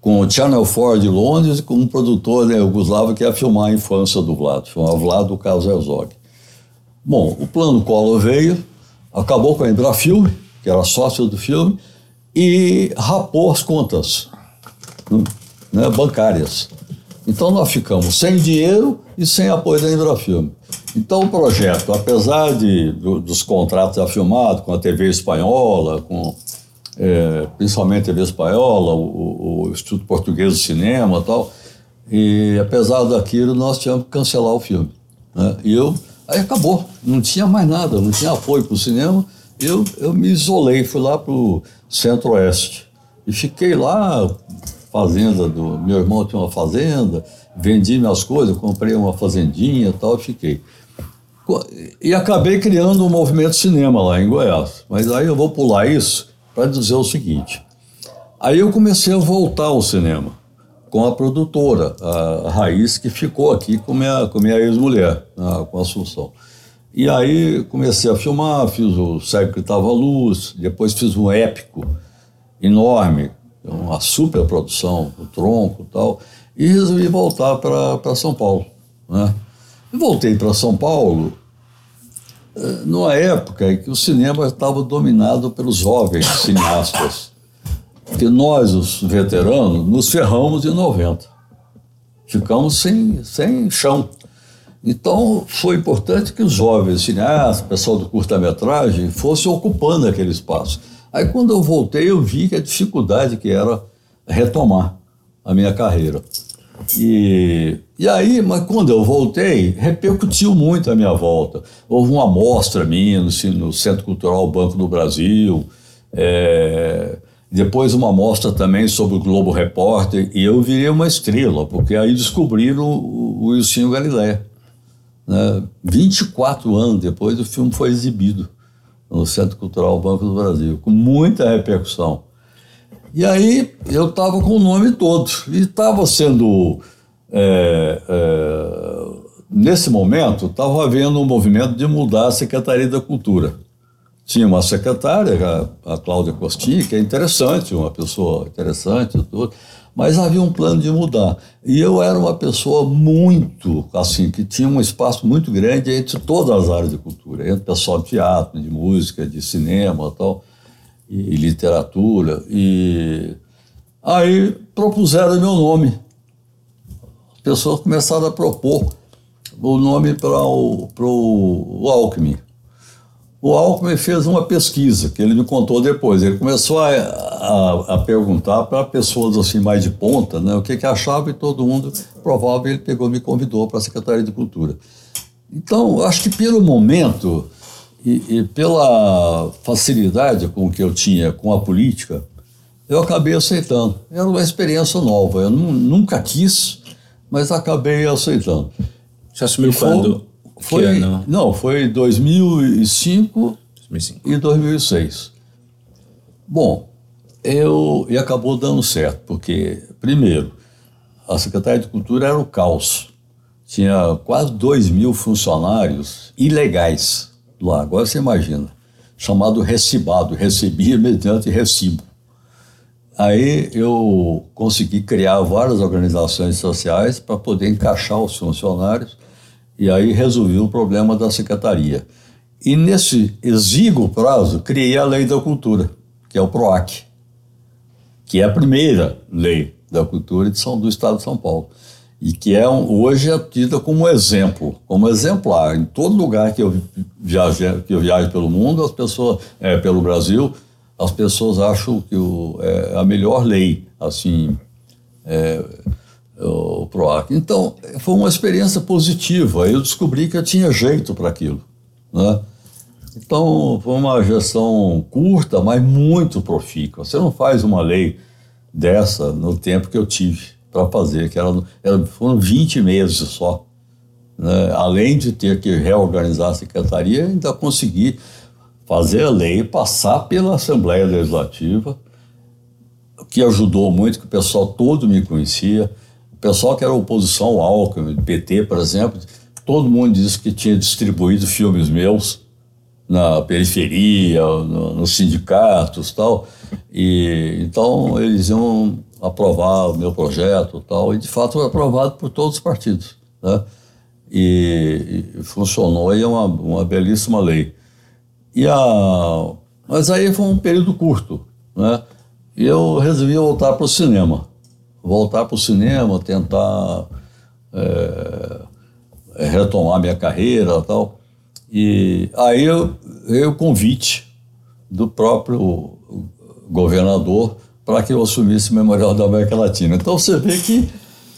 com o Channel 4 de Londres e com um produtor né, Yugoslavo que ia filmar a infância do Vlad, chamava Vlad do Carlos Herzog. Bom, o plano Collor veio, acabou com a Embrafilme, que era sócio do filme, e rapou as contas né, bancárias. Então nós ficamos sem dinheiro e sem apoio da Embrafilme. Então o projeto, apesar de, do, dos contratos já filmados com a TV espanhola, com é, principalmente a TV espanhola, o, o, Instituto Português do Cinema e tal, e apesar daquilo nós tivemos que cancelar o filme. Né? E eu, aí acabou, não tinha mais nada, não tinha apoio para o cinema, eu, eu me isolei, fui lá para o Centro-Oeste e fiquei lá fazenda do meu irmão tinha uma fazenda, vendi minhas coisas, comprei uma fazendinha e tal, fiquei. E acabei criando um movimento cinema lá em Goiás. Mas aí eu vou pular isso para dizer o seguinte. Aí eu comecei a voltar ao cinema com a produtora, a Raiz, que ficou aqui com minha, com minha ex-mulher, com a Assunção. E aí comecei a filmar, fiz o Cego que Tava Luz, depois fiz um épico enorme, uma super produção, o tronco e tal, e resolvi voltar para São Paulo. Né? E voltei para São Paulo eh, numa época em que o cinema estava dominado pelos jovens cineastas, que nós, os veteranos, nos ferramos em 90. Ficamos sem, sem chão. Então, foi importante que os jovens cineastas, o pessoal do curta-metragem, fossem ocupando aquele espaço. Aí quando eu voltei, eu vi que a dificuldade que era retomar a minha carreira. E, e aí, mas quando eu voltei, repercutiu muito a minha volta. Houve uma amostra minha no, no Centro Cultural Banco do Brasil, é, depois uma amostra também sobre o Globo Repórter, e eu virei uma estrela, porque aí descobriram o, o Wilson Galilé. Né? 24 anos depois o filme foi exibido no Centro Cultural Banco do Brasil, com muita repercussão. E aí eu estava com o nome todo, e estava sendo. É, é, nesse momento, estava havendo um movimento de mudar a Secretaria da Cultura. Tinha uma secretária, a, a Cláudia Costinha, que é interessante, uma pessoa interessante, tudo mas havia um plano de mudar. E eu era uma pessoa muito, assim, que tinha um espaço muito grande entre todas as áreas de cultura, entre pessoal de teatro, de música, de cinema tal, e, e literatura. E aí propuseram meu nome. As pessoas começaram a propor o nome para o, o Alckmin. O Alckmin fez uma pesquisa, que ele me contou depois. Ele começou a, a, a perguntar para pessoas assim mais de ponta né, o que, que achava e todo mundo, provável, ele pegou me convidou para a Secretaria de Cultura. Então, acho que pelo momento e, e, pela facilidade com que eu tinha com a política, eu acabei aceitando. Era uma experiência nova. Eu nunca quis, mas acabei aceitando. Você assumiu quando? Foi, não, foi 2005, 2005 e 2006. Bom, eu e acabou dando certo, porque primeiro a Secretaria de Cultura era o caos. Tinha quase 2 mil funcionários ilegais lá. Agora você imagina, chamado recibado, recebia mediante recibo. Aí eu consegui criar várias organizações sociais para poder encaixar os funcionários e aí resolvi o problema da secretaria. E nesse exíguo prazo, criei a Lei da Cultura, que é o PROAC, que é a primeira lei da cultura de São, do Estado de São Paulo e que é um, hoje é tida como exemplo, como exemplar. Em todo lugar que eu viajo, que eu viajo pelo mundo, as pessoas, é, pelo Brasil, as pessoas acham que o, é a melhor lei, assim, é, o PROAC. Então, foi uma experiência positiva. Eu descobri que eu tinha jeito para aquilo, né? Então, foi uma gestão curta, mas muito profícua. Você não faz uma lei dessa no tempo que eu tive para fazer, que era, era, foram 20 meses só. Né? Além de ter que reorganizar a secretaria, ainda consegui fazer a lei, passar pela Assembleia Legislativa, que ajudou muito, que o pessoal todo me conhecia. Pessoal que era oposição ao Alckmin, PT, por exemplo, todo mundo disse que tinha distribuído filmes meus na periferia, no, nos sindicatos tal. E então eles iam aprovar o meu projeto tal, e de fato foi aprovado por todos os partidos. Né? E, e funcionou e é uma, uma belíssima lei. E a, mas aí foi um período curto, né? E eu resolvi voltar para o cinema. Voltar para o cinema, tentar é, retomar minha carreira tal. E aí eu, o convite do próprio governador para que eu assumisse o Memorial da América Latina. Então você vê que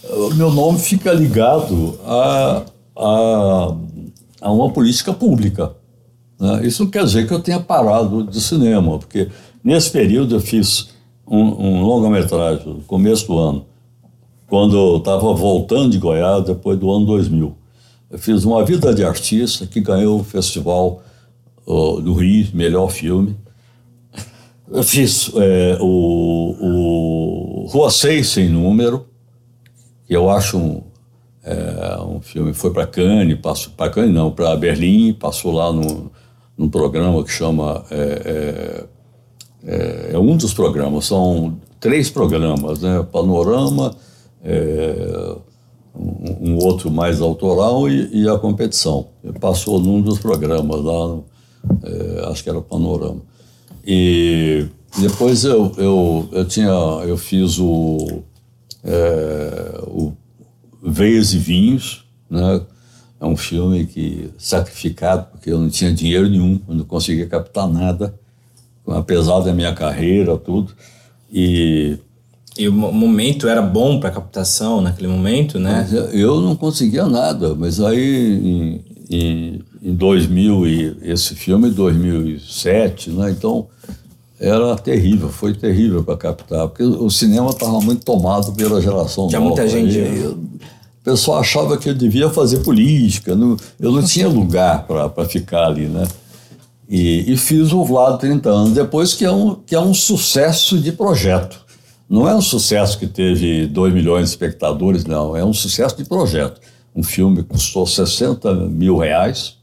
o meu nome fica ligado a, a, a uma política pública. Né? Isso não quer dizer que eu tenha parado de cinema, porque nesse período eu fiz um, um longa-metragem, no começo do ano, quando eu estava voltando de Goiás, depois do ano 2000. Eu fiz Uma Vida de Artista, que ganhou o festival uh, do Rio, melhor filme. Eu fiz é, o, o Rua 6 Sem Número, que eu acho um, é, um filme, foi para Cannes, passou para Cannes não, para Berlim, passou lá no, num programa que chama, é, é, é, um dos programas, são três programas, né, Panorama, é, um, um, outro mais autoral e, e, a competição. Passou num dos programas lá, no, é, acho que era Panorama. E depois eu, eu, eu tinha, eu fiz o, é, o Veias e Vinhos, né? É um filme que sacrificado porque eu não tinha dinheiro nenhum, não conseguia captar nada, apesar da minha carreira, tudo. E e o momento era bom para captação naquele momento, né? eu não conseguia nada, mas aí em, em, em 2000 e esse filme em 2007, né? Então era terrível, foi terrível para captar, porque o cinema estava muito tomado pela geração Tinha nova. muita gente. Eu, o pessoal achava que eu devia fazer política, não, eu não [laughs] tinha lugar para ficar ali, né? E, e, fiz o Vlado 30 anos depois, que é, um, que é um sucesso de projeto. Não é um sucesso que teve 2 milhões de espectadores, não, é um sucesso de projeto. Um filme custou 60 mil reais,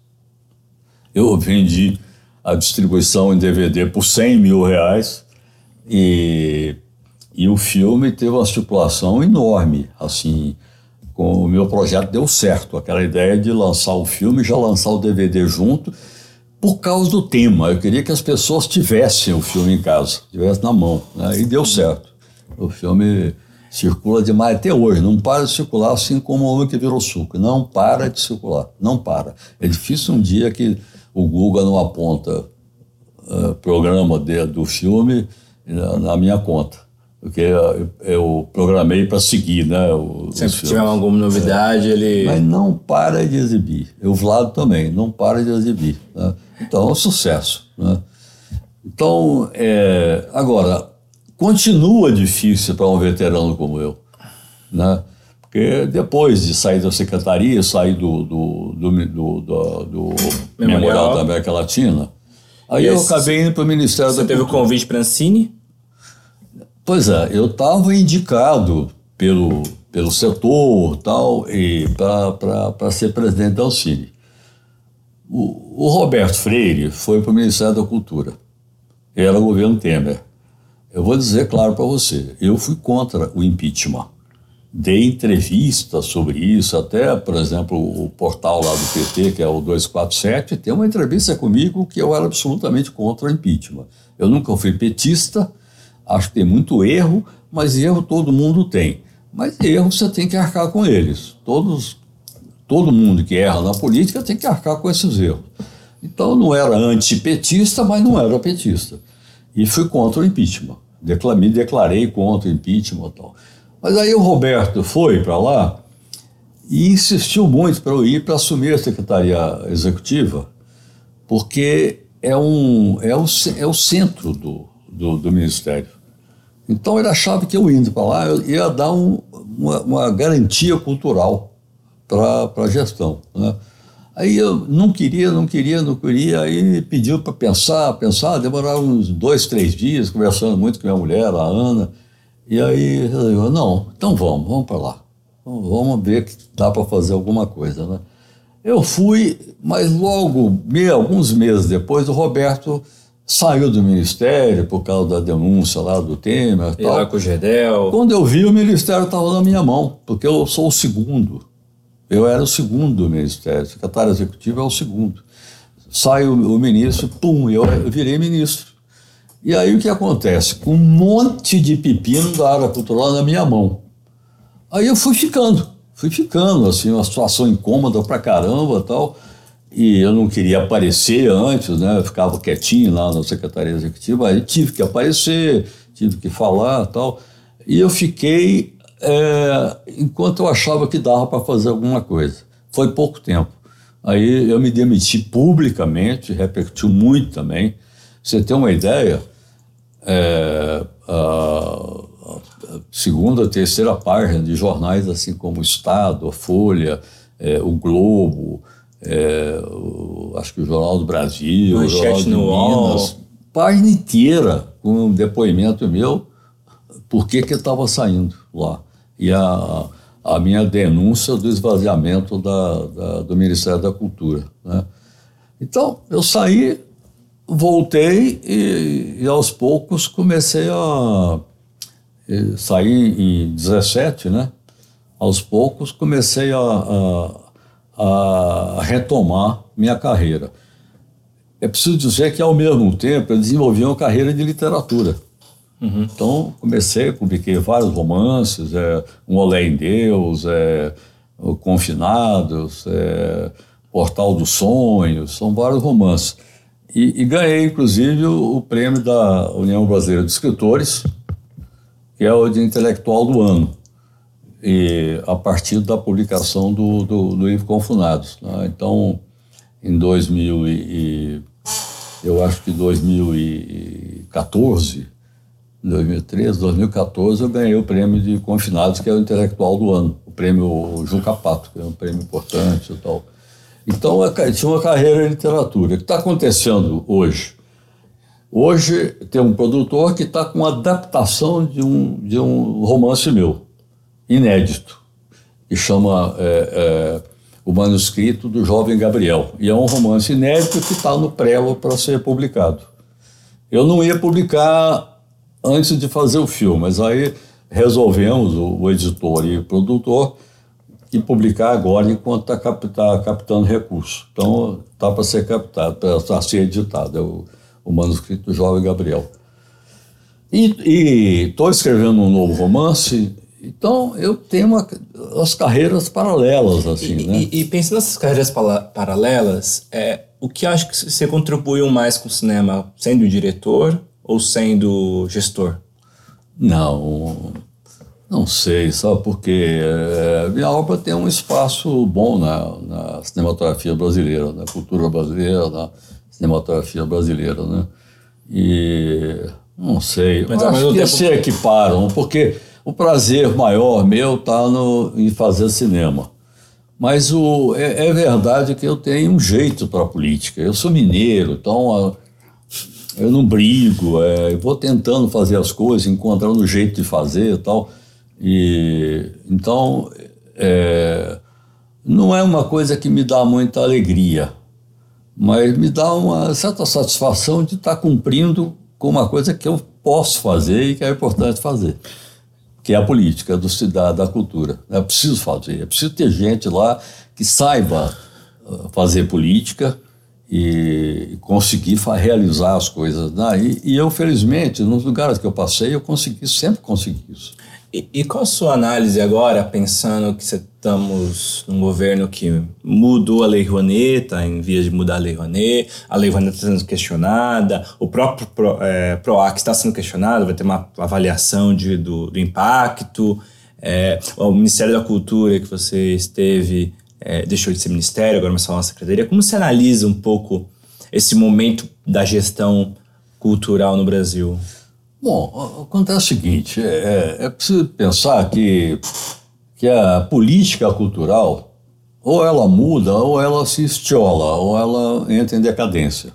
eu vendi a distribuição em DVD por 100 mil reais e, e o filme teve uma circulação enorme, assim, com o meu projeto deu certo, aquela ideia de lançar o filme e já lançar o DVD junto, por causa do tema. Eu queria que as pessoas tivessem o filme em casa, tivessem na mão, né? e deu certo. O filme circula demais até hoje, não para de circular, assim como o homem que virou suco, não para de circular, não para. É difícil um dia que o Google não aponta uh, programa de, do filme na, na, minha conta. Porque eu, eu programei para seguir, né? O, Sempre que tiver alguma novidade, é. ele. Mas não para de exibir. Eu, Vlado, também, não para de exibir. Né? Então, é um sucesso. Né? Então, é, agora, continua difícil para um veterano como eu. Né? Porque depois de sair da secretaria, sair do, do, do, do, do, Memorial. Memorial. da América Latina, aí e eu acabei indo para o Ministério da Você teve o convite para Ancine? Pois é, eu estava indicado pelo, pelo setor tal, e para ser presidente da Ancine. O, o Roberto Freire foi para o Ministério da Cultura. Era o governo Temer. Eu vou dizer claro para você, eu fui contra o impeachment dei entrevistas sobre isso, até, por exemplo, o portal lá do PT, que é o 247, tem uma entrevista comigo que eu era absolutamente contra o impeachment. Eu nunca fui petista, acho que tem muito erro, mas erro todo mundo tem. Mas erro você tem que arcar com eles. Todos, todo mundo que erra na política tem que arcar com esses erros. Então não era antipetista, mas não era petista. E fui contra o impeachment. Declarei, declarei contra o impeachment tal. Mas aí o Roberto foi para lá e insistiu muito para eu ir para assumir a secretaria executiva, porque é, um, é, o, é o centro do, do, do ministério. Então ele achava que eu indo para lá eu ia dar um, uma, uma, garantia cultural para a gestão. Né? Aí eu não queria, não queria, não queria, aí pediu para pensar, pensar, demorava uns dois, três dias, conversando muito com minha mulher, a Ana, e aí eu não, então vamos, vamos para lá, vamos ver que dá para fazer alguma coisa, né? Eu fui, mas logo, alguns meses depois, o Roberto saiu do ministério por causa da denúncia lá do Temer. E tal. lá com o Gedel. Quando eu vi, o ministério estava na minha mão, porque eu sou o segundo. Eu era o segundo do ministério, o secretário executivo é o segundo. Sai o, o ministro, pum, eu, eu virei ministro. E aí o que acontece? Um monte de pepino da área cultural na minha mão. Aí eu fui ficando, fui ficando, assim, uma situação incômoda pra caramba tal. E eu não queria aparecer antes, né? Eu ficava quietinho lá na secretaria executiva, aí tive que aparecer, tive que falar tal. E eu fiquei é, enquanto eu achava que dava para fazer alguma coisa. Foi pouco tempo. Aí eu me demiti publicamente, repercutiu muito também. Você tem uma ideia? É, a, a segunda, terceira página de jornais assim como o Estado, a Folha, é, o Globo, é, o, acho que o Jornal do Brasil, Manchete o Jornal no Minas, página inteira com um depoimento meu, por que que estava saindo lá e a, a minha denúncia do esvaziamento da, da, do Ministério da Cultura. Né? Então, eu saí, voltei e, e aos poucos comecei a. Saí em 17, né? Aos poucos comecei a, a, a retomar minha carreira. É preciso dizer que, ao mesmo tempo, eu desenvolvi uma carreira de literatura. Uhum. Então, comecei, publiquei vários romances, é, Um Olé em Deus, é, Confinados, é, Portal dos Sonhos, são vários romances. E, e, ganhei, inclusive, o, o, prêmio da União Brasileira de Escritores, que é o de intelectual do ano, e a partir da publicação do, do, do livro Confinados. Né? Então, em 2000 e, eu acho que 2014, 2013, 2014, eu ganhei o prêmio de confinados, que é o intelectual do ano, o prêmio Juca Pato, que é um prêmio importante e tal. Então, eu tinha uma carreira em literatura. O que está acontecendo hoje? Hoje tem um produtor que está com uma adaptação de um, de um romance meu, inédito, que chama é, é, O Manuscrito do Jovem Gabriel. E é um romance inédito que está no prelo para ser publicado. Eu não ia publicar antes de fazer o filme. Mas aí resolvemos, o, o editor e o produtor, que publicar agora enquanto está cap, tá captando recurso. Então, está para ser captado, para ser editado. É o, o manuscrito do Jovem Gabriel. E estou escrevendo um novo romance, então eu tenho uma, as carreiras paralelas, assim, e, né? E, e pensando nessas carreiras paralelas, é, o que acho que você contribuiu mais com o cinema, sendo diretor ou sendo gestor? Não, não sei, sabe porque é, minha obra tem um espaço bom na, na cinematografia brasileira, na cultura brasileira, na cinematografia brasileira, né? E não sei, mas acho que tempo... se equiparam, porque o prazer maior meu está em fazer cinema. Mas o, é, é, verdade que eu tenho um jeito para a política. Eu sou mineiro, então eu não brigo, é, eu vou tentando fazer as coisas, encontrando um jeito de fazer e tal. E, então, é, não é uma coisa que me dá muita alegria, mas me dá uma certa satisfação de estar cumprindo com uma coisa que eu posso fazer e que é importante fazer. que é a política do, da, da cultura. É preciso fazer, é preciso ter gente lá que saiba uh, fazer política e conseguir realizar as coisas. Né? E, eu, felizmente, nos lugares que eu passei, eu consegui, sempre consegui isso. E, e qual a sua análise agora, pensando que estamos num governo que mudou a Lei Rouanet, está em vias de mudar a Lei Rouanet, a Lei Rouanet está sendo questionada, o próprio Pro, é, PROAC está sendo questionado, vai ter uma avaliação de, do, do impacto, é, o Ministério da Cultura que você esteve é, deixou de ser ministério, agora é só uma secretaria. Como você analisa um pouco esse momento da gestão cultural no Brasil? Bom, acontece o seguinte: é, é, é preciso pensar que, que a política cultural ou ela muda ou ela se estiola ou ela entra em decadência.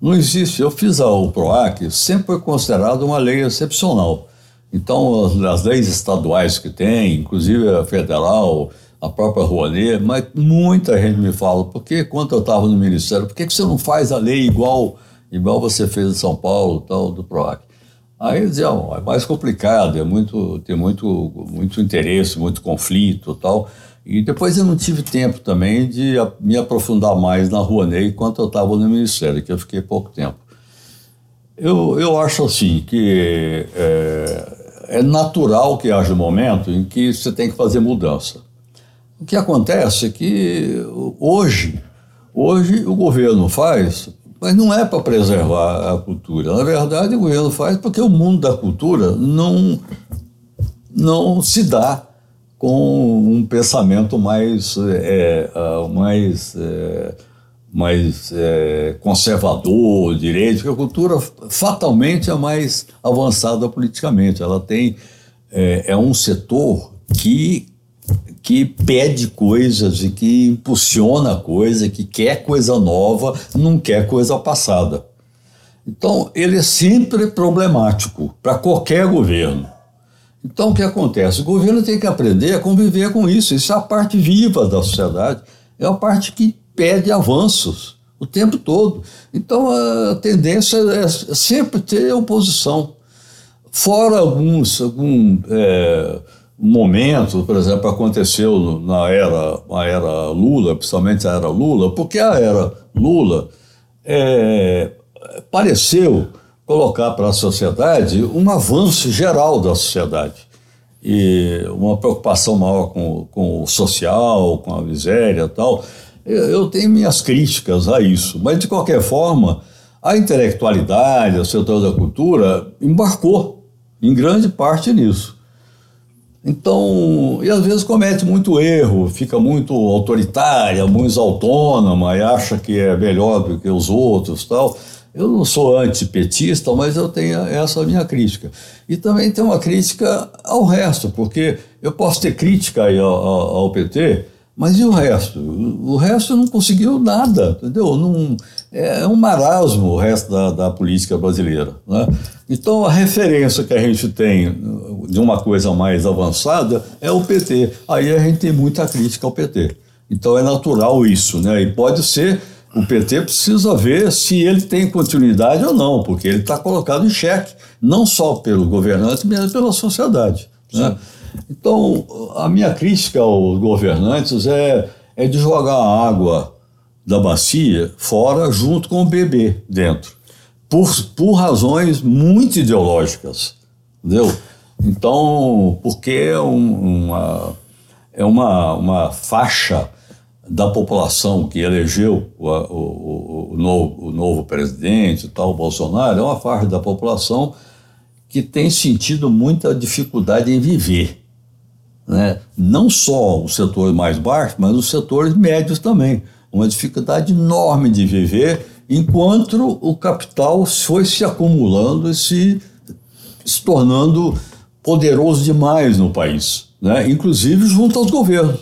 Não existe. Eu fiz a, o PROAC, sempre foi considerado uma lei excepcional. Então, as, as, leis estaduais que tem, inclusive a federal, a própria Rouanet, mas muita gente me fala, por que quando eu estava no Ministério, por que, que você não faz a lei igual, igual você fez em São Paulo, tal, do PROAC? Aí diziam, é mais complicado, é muito, tem muito, muito interesse, muito conflito tal. E depois eu não tive tempo também de me aprofundar mais na Rouanet enquanto eu estava no Ministério, que eu fiquei pouco tempo. Eu, eu acho assim que é, é natural que haja um momento em que você tem que fazer mudança. O que acontece é que hoje, hoje o governo faz mas não é para preservar a cultura. Na verdade, o governo faz porque o mundo da cultura não, não se dá com um pensamento mais, é, é mais, é, mais é, conservador, direito, porque a cultura fatalmente é mais avançada politicamente. Ela tem é, é um setor que que pede coisas e que impulsiona coisa, que quer coisa nova, não quer coisa passada. Então, ele é sempre problemático para qualquer governo. Então, o que acontece? O governo tem que aprender a conviver com isso. Isso é a parte viva da sociedade, é a parte que pede avanços o tempo todo. Então, a tendência é sempre ter oposição. Fora alguns. Algum, é, momento, por exemplo, aconteceu na era, na era Lula, principalmente a era Lula, porque a era Lula é, pareceu colocar para a sociedade um avanço geral da sociedade e uma preocupação maior com, com o social, com a miséria tal. Eu, eu tenho minhas críticas a isso, mas de qualquer forma, a intelectualidade, o setor da cultura embarcou em grande parte nisso. Então, e às vezes comete muito erro, fica muito autoritária, muito autônoma e acha que é melhor do que os outros tal. Eu não sou antipetista, mas eu tenho essa minha crítica. E também tem uma crítica ao resto, porque eu posso ter crítica ao, ao PT, mas e o resto? O resto não conseguiu nada, entendeu? Não, é um marasmo o resto da, da política brasileira. Né? Então, a referência que a gente tem de uma coisa mais avançada é o PT. Aí a gente tem muita crítica ao PT. Então, é natural isso. Né? E pode ser, o PT precisa ver se ele tem continuidade ou não, porque ele está colocado em xeque, não só pelo governante, mas pela sociedade. Né? Então, a minha crítica aos governantes é, é de jogar a água da bacia fora junto com o bebê dentro, por, por razões muito ideológicas, entendeu? Então, porque é, um, uma, é uma, uma faixa da população que elegeu o, o, o, novo, o novo presidente, tal, Bolsonaro, é uma faixa da população que tem sentido muita dificuldade em viver né? não só os setores mais baixos, mas os setores médios também. Uma dificuldade enorme de viver, enquanto o capital foi se acumulando e se, se tornando poderoso demais no país, né? inclusive junto aos governos.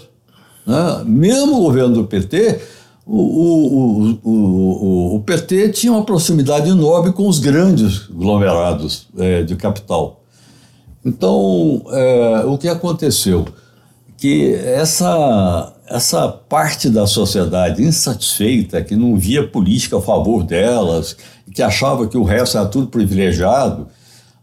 Né? Mesmo o governo do PT, o, o, o, o, PT tinha uma proximidade enorme com os grandes aglomerados é, de capital. Então, é, o que aconteceu? Que essa, essa parte da sociedade insatisfeita, que não via política a favor delas, que achava que o resto era tudo privilegiado,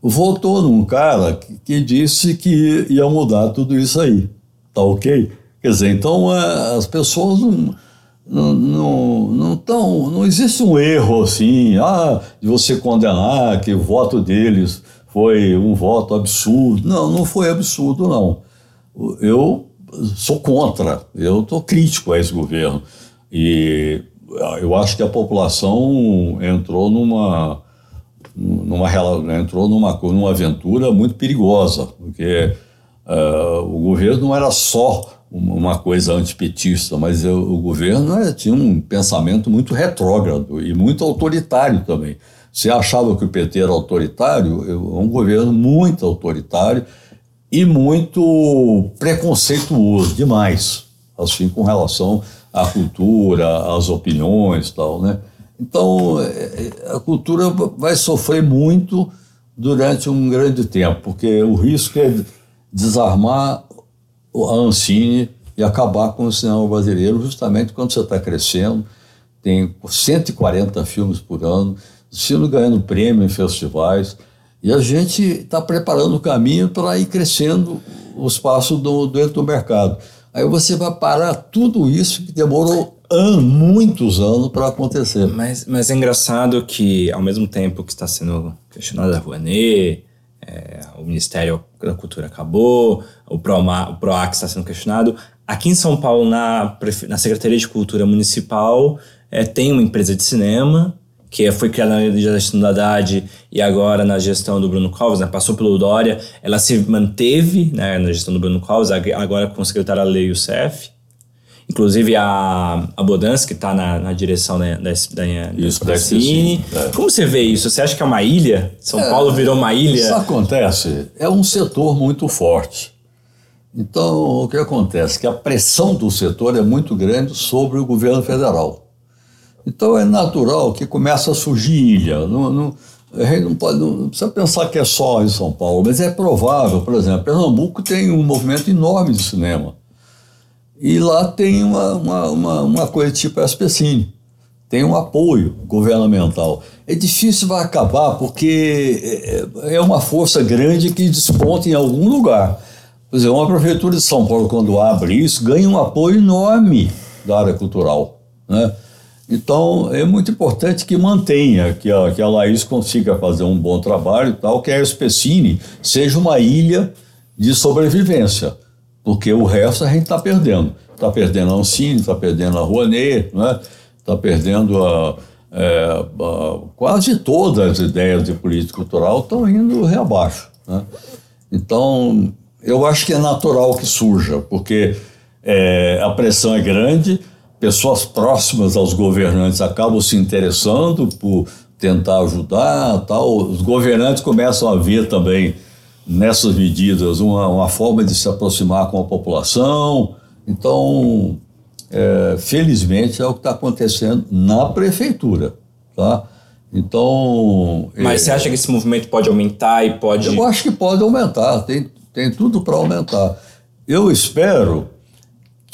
votou num cara que, disse que ia mudar tudo isso aí. Tá ok? Quer dizer, então é, as pessoas não não, não, não, tão, não existe um erro assim, ah, de você condenar que o voto deles foi um voto absurdo. Não, não foi absurdo, não. Eu sou contra, eu estou crítico a esse governo. E eu acho que a população entrou numa, numa, entrou numa, numa aventura muito perigosa, porque uh, o governo não era só uma coisa antipetista, mas eu, o governo né, tinha um pensamento muito retrógrado e muito autoritário também. Se achava que o PT era autoritário, é um governo muito autoritário e muito preconceituoso demais, assim, com relação à cultura, às opiniões tal, né? Então, é, é, a cultura vai sofrer muito durante um grande tempo, porque o risco é desarmar a Ancine e acabar com o cinema brasileiro justamente quando você está crescendo, tem 140 filmes por ano, sendo ganhando prêmio em festivais, e a gente está preparando o caminho para ir crescendo o espaço do, dentro do mercado. Aí você vai parar tudo isso que demorou anos, muitos anos para acontecer. Mas, mas é engraçado que, ao mesmo tempo que está sendo questionada a Rouanet, é, o Ministério da Cultura acabou, o, PROMA, o PROAC está sendo questionado. Aqui em São Paulo, na, na Secretaria de Cultura Municipal, é, tem uma empresa de cinema que foi criada na gestão da Haddad e agora na gestão do Bruno Covas, né, passou pelo Dória, ela se manteve né, na gestão do Bruno Covas, agora com o secretário Lei Youssef. Inclusive a, a Bodans, que está na, na, direção da, da, isso, da Cine. É. Como você vê isso? Você acha que é uma ilha? São é, Paulo virou uma ilha? Isso acontece. É um setor muito forte. Então, o que acontece? Que a pressão do setor é muito grande sobre o governo federal. Então, é natural que comece a surgir ilha. Não, não, a gente não, pode, não precisa pensar que é só em São Paulo, mas é provável, por exemplo, Pernambuco tem um movimento enorme de cinema. E lá tem uma, uma, uma, uma coisa tipo SPCine, tem um apoio governamental. É difícil vai acabar porque é, é uma força grande que desponta em algum lugar. Por exemplo, uma prefeitura de São Paulo, quando abre isso, ganha um apoio enorme da área cultural. Né? Então, é muito importante que mantenha, que a, que a Laís consiga fazer um bom trabalho e tal, que a Especine seja uma ilha de sobrevivência porque o resto a gente está perdendo. Está perdendo a Ancine, está perdendo a Rouanet, está né? Tá perdendo a, é, a, quase todas as ideias de política cultural estão indo reabaixo. Né? Então, eu acho que é natural que surja, porque é, a pressão é grande, pessoas próximas aos governantes acabam se interessando por tentar ajudar, tal. os governantes começam a ver também nessas medidas uma, uma forma de se aproximar com a população. Então, é, felizmente, é o que está acontecendo na prefeitura. Tá? Então. Mas é, você acha que esse movimento pode aumentar e pode. Eu acho que pode aumentar, tem, tem tudo para aumentar. Eu espero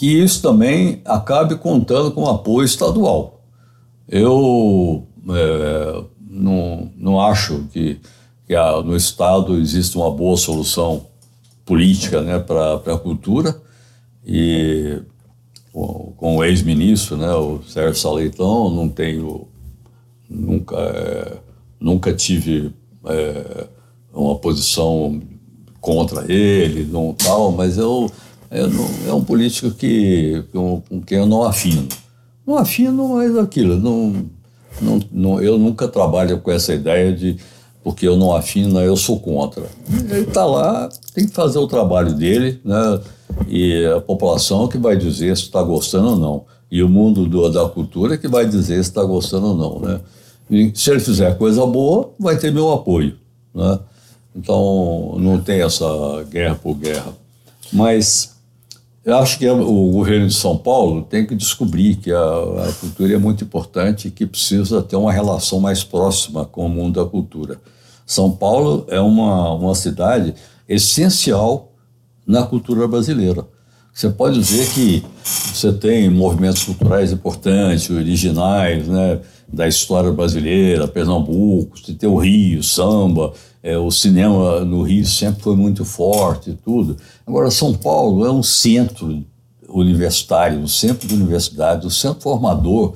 que isso também acabe contando com apoio estadual. Eu é, não, não acho que que a, no Estado existe uma boa solução política né, para a cultura e com, com o ex-ministro, né, o Sérgio Saleitão, não tenho nunca é, nunca tive é, uma posição contra ele, não tal, mas eu, eu não, é um político que com, com quem eu não afino. Não afino, mas aquilo, não, não, não, eu nunca trabalho com essa ideia de porque eu não afino, eu sou contra. Ele está lá, tem que fazer o trabalho dele, né? e a população que vai dizer se está gostando ou não. E o mundo do, da cultura que vai dizer se está gostando ou não. Né? E se ele fizer coisa boa, vai ter meu apoio. Né? Então, não tem essa guerra por guerra. Mas eu acho que o governo de São Paulo tem que descobrir que a, a cultura é muito importante e que precisa ter uma relação mais próxima com o mundo da cultura. São Paulo é uma, uma cidade essencial na cultura brasileira. Você pode dizer que você tem movimentos culturais importantes, originais, né, da história brasileira, Pernambuco, você tem o Rio, samba, é, o cinema no Rio sempre foi muito forte e tudo. Agora, São Paulo é um centro universitário, um centro de universidade, um centro formador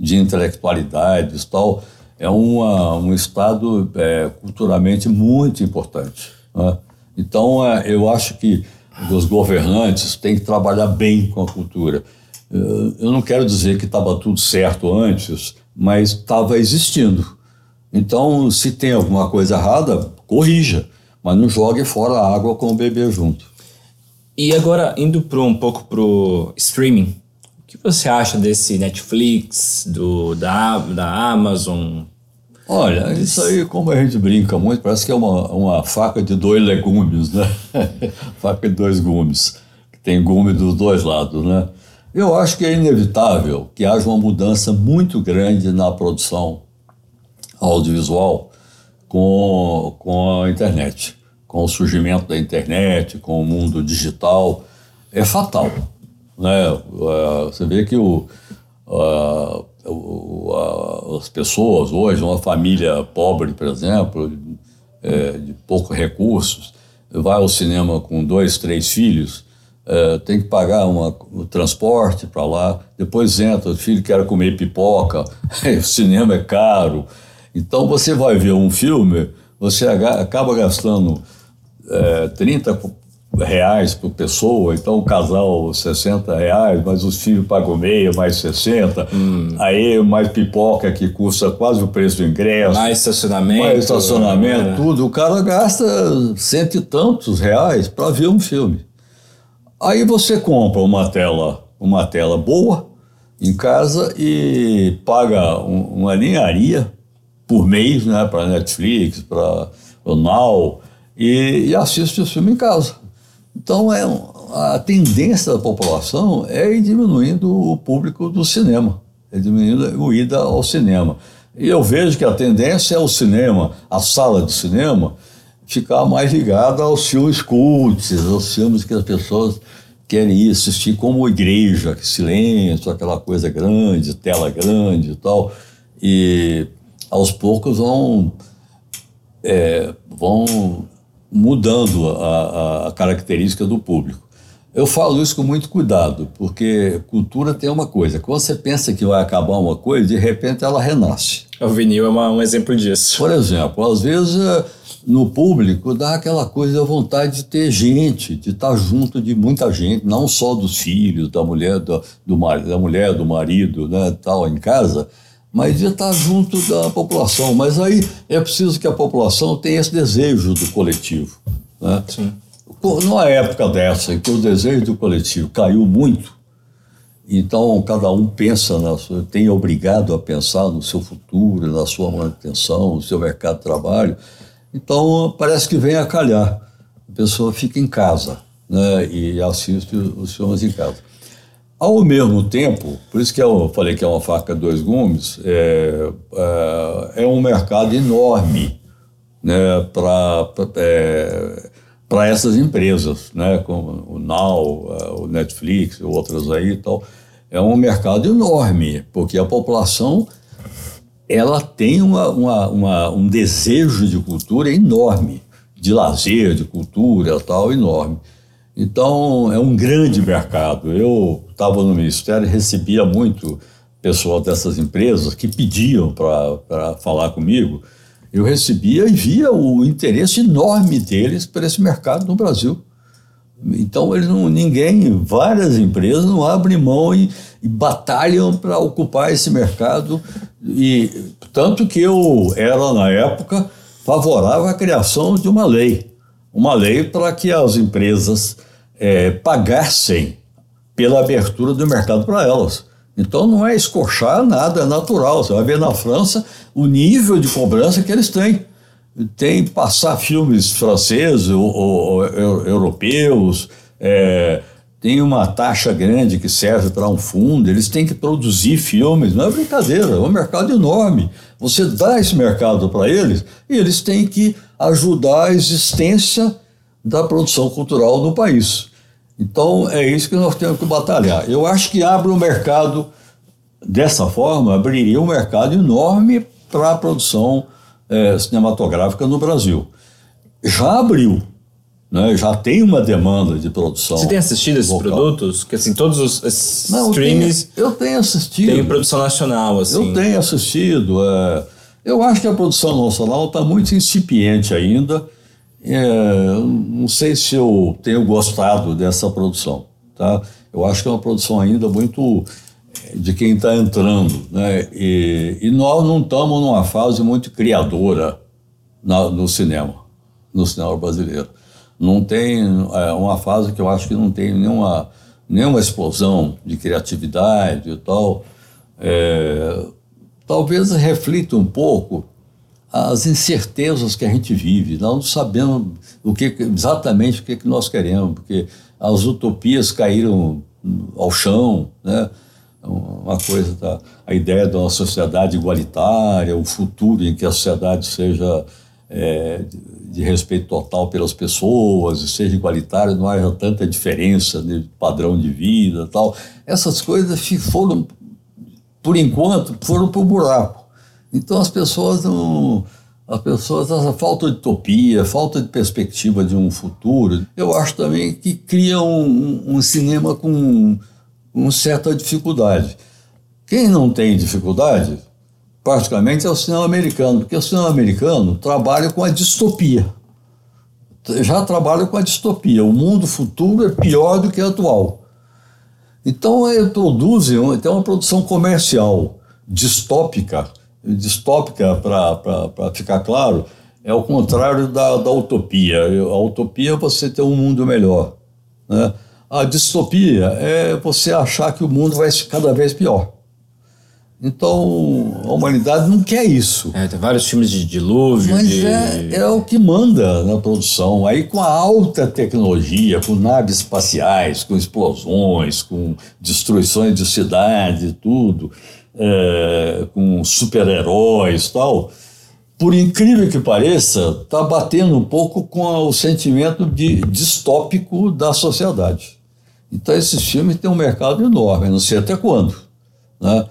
de intelectualidades tal. É uma, um estado é, culturalmente muito importante. Né? Então, é, eu acho que os governantes têm que trabalhar bem com a cultura. Eu não quero dizer que estava tudo certo antes, mas estava existindo. Então, se tem alguma coisa errada, corrija, mas não jogue fora a água com o bebê junto. E agora, indo pro, um pouco pro streaming, o que você acha desse Netflix, do, da, da Amazon? Olha, isso aí, como a gente brinca muito, parece que é uma, uma faca de dois legumes, né? [laughs] faca de dois gumes, que tem gume dos dois lados, né? Eu acho que é inevitável que haja uma mudança muito grande na produção audiovisual com, com a internet, com o surgimento da internet, com o mundo digital, é fatal. Né? É, você vê que o, a, a, as pessoas hoje, uma família pobre, por exemplo, é, de poucos recursos, vai ao cinema com dois, três filhos, é, tem que pagar uma, o transporte para lá, depois entra, o filho quer comer pipoca, [laughs] o cinema é caro, então você vai ver um filme, você acaba gastando é, 30 reais por pessoa, então o casal 60 reais, mas os filhos pagam meia, mais 60, hum. aí mais pipoca que custa quase o preço do ingresso. Mais estacionamento. Mais estacionamento, é. tudo. O cara gasta cento e tantos reais para ver um filme. Aí você compra uma tela, uma tela boa em casa e paga um, uma linharia por mês, né, para Netflix, para o Now, e, e assiste o filme em casa. Então, é, a tendência da população é ir diminuindo o público do cinema, é diminuindo a ida ao cinema. E eu vejo que a tendência é o cinema, a sala de cinema, ficar mais ligada aos filmes cultos, aos filmes que as pessoas querem ir assistir como igreja, silêncio, aquela coisa grande, tela grande e tal. E aos poucos vão, é, vão mudando a, a, característica do público. Eu falo isso com muito cuidado, porque cultura tem uma coisa: quando você pensa que vai acabar uma coisa, de repente ela renasce. O vinil é uma, um exemplo disso. Por exemplo, às vezes é, no público dá aquela coisa, a vontade de ter gente, de estar junto de muita gente, não só dos filhos, da mulher, do, do da mulher, do marido, né, tal, em casa, mas de estar junto da população. Mas aí é preciso que a população tenha esse desejo do coletivo. Né? Sim. Numa época dessa, em que o desejo do coletivo caiu muito, então cada um pensa, na sua, tem obrigado a pensar no seu futuro, na sua manutenção, no seu mercado de trabalho. Então parece que vem a calhar. A pessoa fica em casa né, e assiste os filmes em casa. Ao mesmo tempo, por isso que eu falei que é uma faca dois gumes, é, é, é um mercado enorme né, para é, essas empresas, né, como o Now, é, o Netflix, outras aí e tal. É um mercado enorme, porque a população ela tem uma, uma, uma, um desejo de cultura enorme, de lazer, de cultura tal, enorme. Então, é um grande mercado. Eu estava no Ministério recebia muito pessoal dessas empresas que pediam para falar comigo. Eu recebia e via o interesse enorme deles para esse mercado no Brasil. Então, eles não, ninguém, várias empresas não abrem mão e, e batalham para ocupar esse mercado. E tanto que eu era, na época, favorável à criação de uma lei. Uma lei para que as empresas é, pagassem pela abertura do mercado para elas. Então não é escorchar nada, é natural. Você vai ver na França o nível de cobrança que eles têm. Tem passar filmes franceses ou, ou, ou europeus, é, tem uma taxa grande que serve para um fundo, eles têm que produzir filmes, não é brincadeira, é um mercado enorme. Você dá esse mercado para eles e eles têm que ajudar a existência da produção cultural no país. Então é isso que nós temos que batalhar. Eu acho que abre um mercado dessa forma, abriria um mercado enorme para a produção é, cinematográfica no Brasil. já abriu. Né? Já tem uma demanda de produção. Você tem assistido esses local. produtos? Que assim, todos os esses Não, eu streams tenho, eu tenho assistido. têm produção nacional, assim. Eu tenho assistido. é, eu acho que a produção nacional está muito incipiente ainda. É, não sei se eu tenho gostado dessa produção. Tá? Eu acho que é uma produção ainda muito é, de quem está entrando. Né? E, e nós não estamos numa fase muito criadora na- no cinema, no cinema brasileiro. Não tem é, uma fase que eu acho que não tem nenhuma, nenhuma explosão de criatividade e tal. É, talvez reflita um pouco as incertezas que a gente vive. Nós não sabemos o que, exatamente o que, que nós queremos, porque as utopias caíram ao chão, né? uma coisa da a ideia de uma sociedade igualitária, o futuro em que a sociedade seja é, de, respeito total pelas pessoas, seja igualitária, não haja tanta diferença de padrão de vida tal. Essas coisas foram por enquanto, foram para o buraco. Então as pessoas não. As pessoas, essa falta de utopia, falta de perspectiva de um futuro, eu acho também que cria um, um- cinema com uma certa dificuldade. Quem não tem dificuldade, praticamente, é o cinema americano, porque o cinema americano trabalha com a distopia. Já trabalha com a distopia. O mundo futuro é pior do que o atual. Então, produzem um- tem uma produção comercial distópica, distópica, para ficar claro, é o contrário da, da utopia. A utopia é você ter um mundo melhor. Né? A distopia é você achar que o mundo vai ser cada vez pior. Então, a humanidade não quer isso. É, tem vários filmes de dilúvio, Mas de... é, é o que manda na produção. Aí com a alta tecnologia, com naves espaciais, com explosões, com destruições de cidade, tudo, é, com super-heróis tal, por incrível que pareça, está batendo um pouco com a- o sentimento de distópico da sociedade. Então esses filmes têm um mercado enorme, não sei até quando. Né?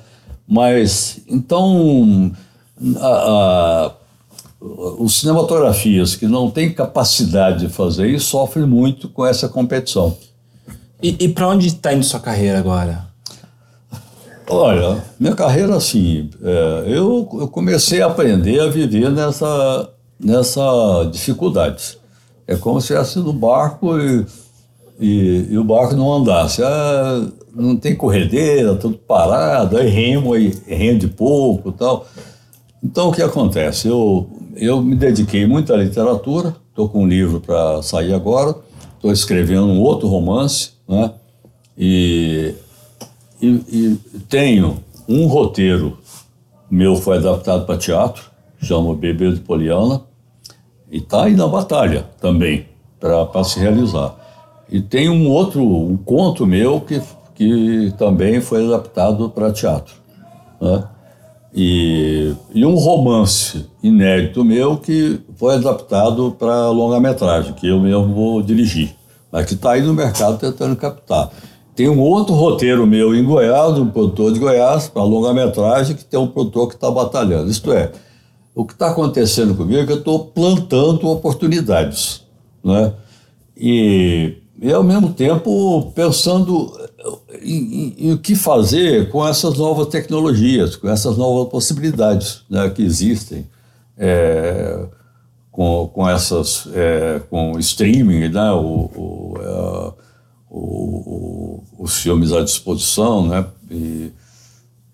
Mas, então, a- a- os cinematografias que não têm capacidade de fazer isso sofrem muito com essa competição. E, e para onde está indo sua carreira agora? Olha, minha carreira assim, é, eu, eu comecei a aprender a viver nessa, nessa dificuldade. É como se estivesse no barco e, e, e o barco não andasse. Ah, não tem corredeira, tudo parado, aí remo, aí rende pouco tal. Então, o que acontece? Eu, eu me dediquei muito à literatura, estou com um livro para sair agora, estou escrevendo um outro romance, né? E, e, e tenho um roteiro meu foi adaptado para teatro, chama Bebê de Poliana, e está aí na batalha também, para se realizar. E tem um outro, um conto meu que, que também foi adaptado para teatro. Né? E, e um romance inédito meu que foi adaptado para longa-metragem, que eu mesmo vou dirigir, mas que está aí no mercado tentando captar. Tem um outro roteiro meu em Goiás, um produtor de Goiás, para longa-metragem, que tem um produtor que está batalhando. Isto é, o que está acontecendo comigo é que eu estou plantando oportunidades, né? E, e ao mesmo tempo pensando em, em- em o que fazer com essas novas tecnologias, com essas novas possibilidades né, que existem, é, com, com essas, é, com streaming, né, o, o, o- o- os filmes à disposição, né, e,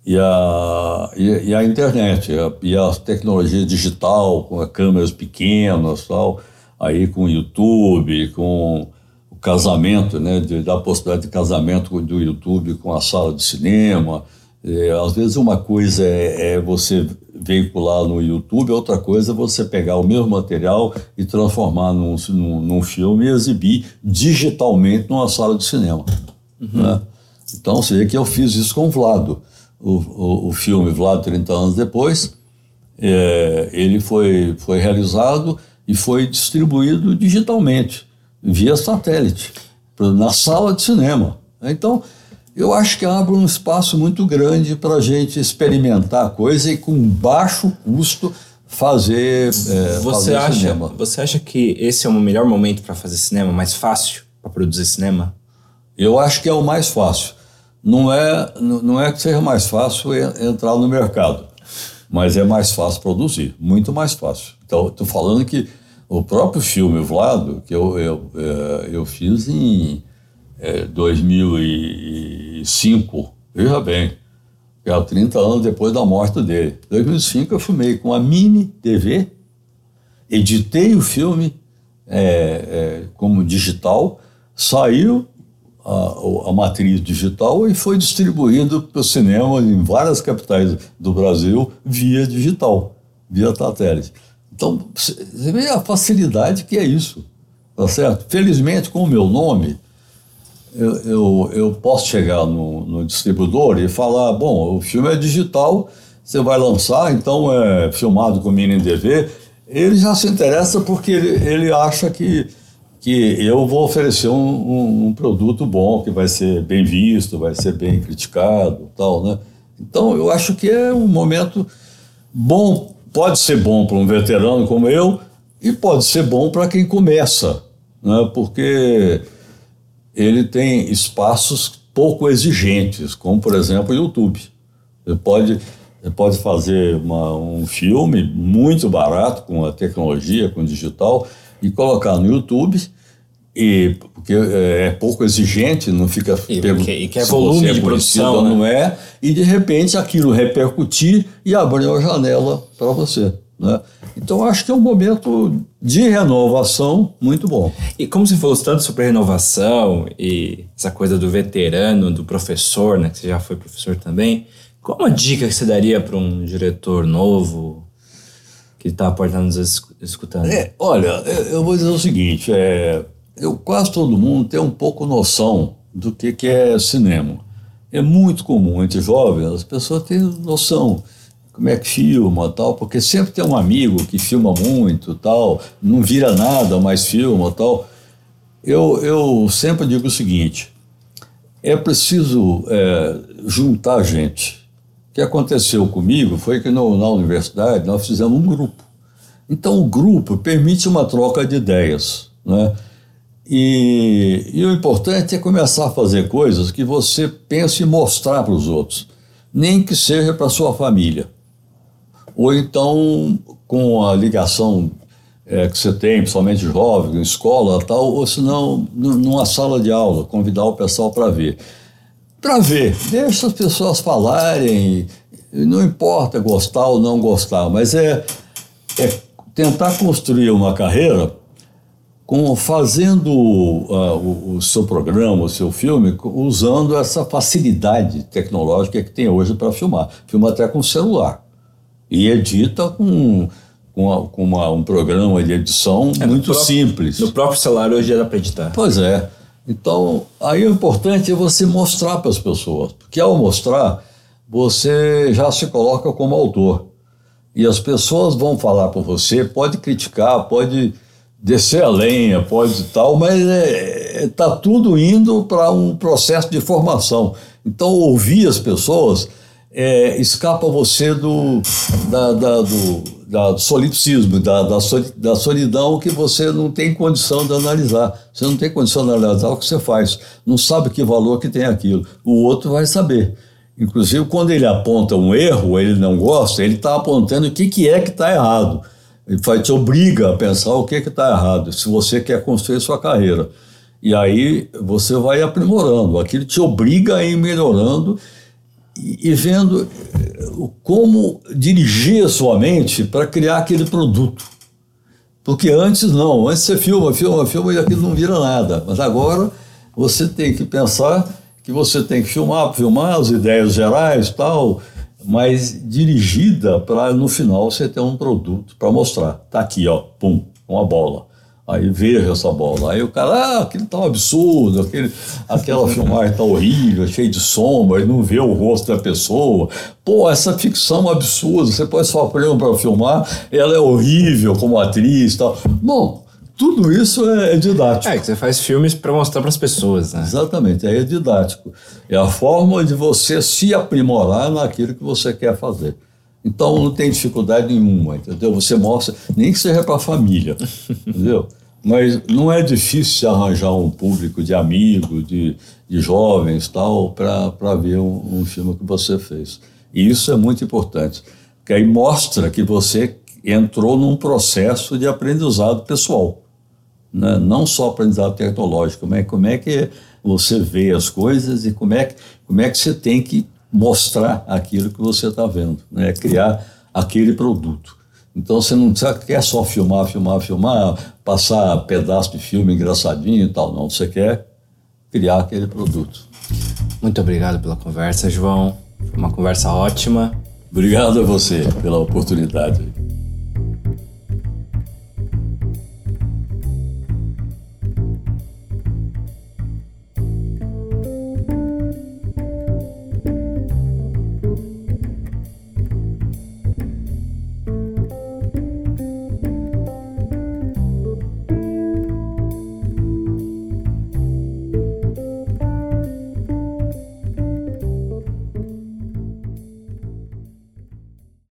e a, e, e a internet, a, e a tecnologia digital, com as câmeras pequenas tal, aí com o YouTube, com o casamento, né, de, da possibilidade de casamento do YouTube com a sala de cinema. É, às vezes uma coisa é, é você veicular no YouTube, outra coisa é você pegar o mesmo material e transformar num, num, num filme e exibir digitalmente numa sala de cinema. Né? Então, você vê que eu fiz isso com o Vlado. O, o, o filme Vlado 30 anos depois, é, ele foi, foi realizado e foi distribuído digitalmente, via satélite, na sala de cinema. Então, eu acho que abre um espaço muito grande para a gente experimentar a coisa e com baixo custo fazer, é, Você fazer acha, cinema. você acha que esse é o melhor momento para fazer cinema, mais fácil para produzir cinema? Eu acho que é o mais fácil. Não é, não é que seja mais fácil en- entrar no mercado, mas é mais fácil produzir, muito mais fácil. Então, estou falando que o próprio filme Vlado, que eu, eu, eh, eu fiz em eh, 2005, veja bem, já 30 anos depois da morte dele. Em 2005 eu filmei com a Mini TV, editei o filme é, é, como digital, saiu a, a matriz digital e foi distribuído para o cinema em várias capitais do Brasil via digital, via satélite. Então, você vê a facilidade que é isso, tá certo? Felizmente, com o meu nome, eu, eu, eu posso chegar no, no distribuidor e falar, bom, o filme é digital, você vai lançar, então é filmado com mini DV. Ele já se interessa porque ele, ele acha que, que eu vou oferecer um, um, um produto bom, que vai ser bem visto, vai ser bem criticado tal, né? Então, eu acho que é um momento bom, pode ser bom para um veterano como eu e pode ser bom para quem começa, né? Porque ele tem espaços pouco exigentes, como por exemplo o YouTube. Você pode, você pode fazer uma, um filme muito barato com a tecnologia, com o digital, e colocar no YouTube, e, porque é, é pouco exigente, não fica E que- e que é volume é de produção, né? não é, e de repente aquilo repercutir e abrir uma janela para você. Né? Então acho que é um momento de renovação muito bom. E como você falou tanto sobre renovação e essa coisa do veterano, do professor, né, que você já foi professor também, qual uma dica que você daria para um diretor novo que está estar nos es- escutando? É, olha, eu eu vou dizer o seguinte, é, eu, quase todo mundo tem um pouco noção do que, que é cinema. É muito comum entre jovens as pessoas terem noção como é que filma tal, porque sempre tem um amigo que filma muito tal, não vira nada, mas filma tal. Eu, eu sempre digo o seguinte, é preciso é, juntar gente. O que aconteceu comigo foi que no, na universidade nós fizemos um grupo. Então, o grupo permite uma troca de ideias. Né? E, e o importante é começar a fazer coisas que você pense em mostrar para os outros, nem que seja para sua família. Ou então, com a ligação é, que você tem, principalmente jovem, em escola tal, ou se não, nu- numa sala de aula, convidar o pessoal para ver. Para ver, deixa as pessoas falarem, não importa gostar ou não gostar, mas é, é tentar construir uma carreira com, fazendo ah, o, o seu programa, o seu filme, usando essa facilidade tecnológica que tem hoje para filmar. Filma até com celular. E edita com, com, a- com uma- um programa de edição É, no muito próprio- simples. No próprio celular hoje dá para editar. Pois é. Então, aí o importante é você mostrar para as pessoas, porque ao mostrar, você já se coloca como autor. E as pessoas vão falar por você, pode criticar, pode descer a lenha, pode tal, mas é, é, tá tudo indo para um processo de formação. Então, ouvir as pessoas é, escapa você do, da, da, do, da, solipsismo, da, da, da solidão que você não tem condição de analisar. Você não tem condição de analisar o que você faz. Não sabe que valor que tem aquilo. O outro vai saber. Inclusive, quando ele aponta um erro, ele não gosta, ele está apontando o que, que é que está errado. Ele vai te obriga a pensar o que que está errado, se você quer construir sua carreira. E aí você vai aprimorando. Aquilo te obriga a ir melhorando e, vendo eh, como dirigir a sua mente para criar aquele produto. Porque antes não, antes você filma, filma, filma e aquilo não vira nada. Mas agora você tem que pensar que você tem que filmar, filmar as ideias gerais tal, mas dirigida para no final você ter um produto para mostrar. Tá aqui, ó, pum, uma bola. Aí veja essa bola. Aí o cara, ah, aquilo tá um absurdo, aquele, aquela [laughs] filmagem tá horrível, cheia de sombra, e não vê o rosto da pessoa. Pô, essa ficção absurda, você põe só prêmio para filmar, ela é horrível como atriz e tal. Bom, tudo isso é, é didático. É, que você faz filmes para mostrar para as pessoas, né? Exatamente, aí é didático. É a forma de você se aprimorar naquilo que você quer fazer. Então não tem dificuldade nenhuma, entendeu? Você mostra, nem que seja para a família, [laughs] entendeu? Mas não é difícil arranjar um público de amigos, de, de jovens tal, para ver um, um, filme que você fez. E isso é muito importante, porque aí mostra que você entrou num processo de aprendizado pessoal. Né? Não só aprendizado tecnológico, mas como é que você vê as coisas e como é que, como é que você tem que mostrar aquilo que você está vendo, né? criar aquele produto. Então você não quer só filmar, filmar, filmar, passar pedaço de filme engraçadinho e tal, não. Você quer criar aquele produto. Muito obrigado pela conversa, João. Foi uma conversa ótima. Obrigado a você pela oportunidade.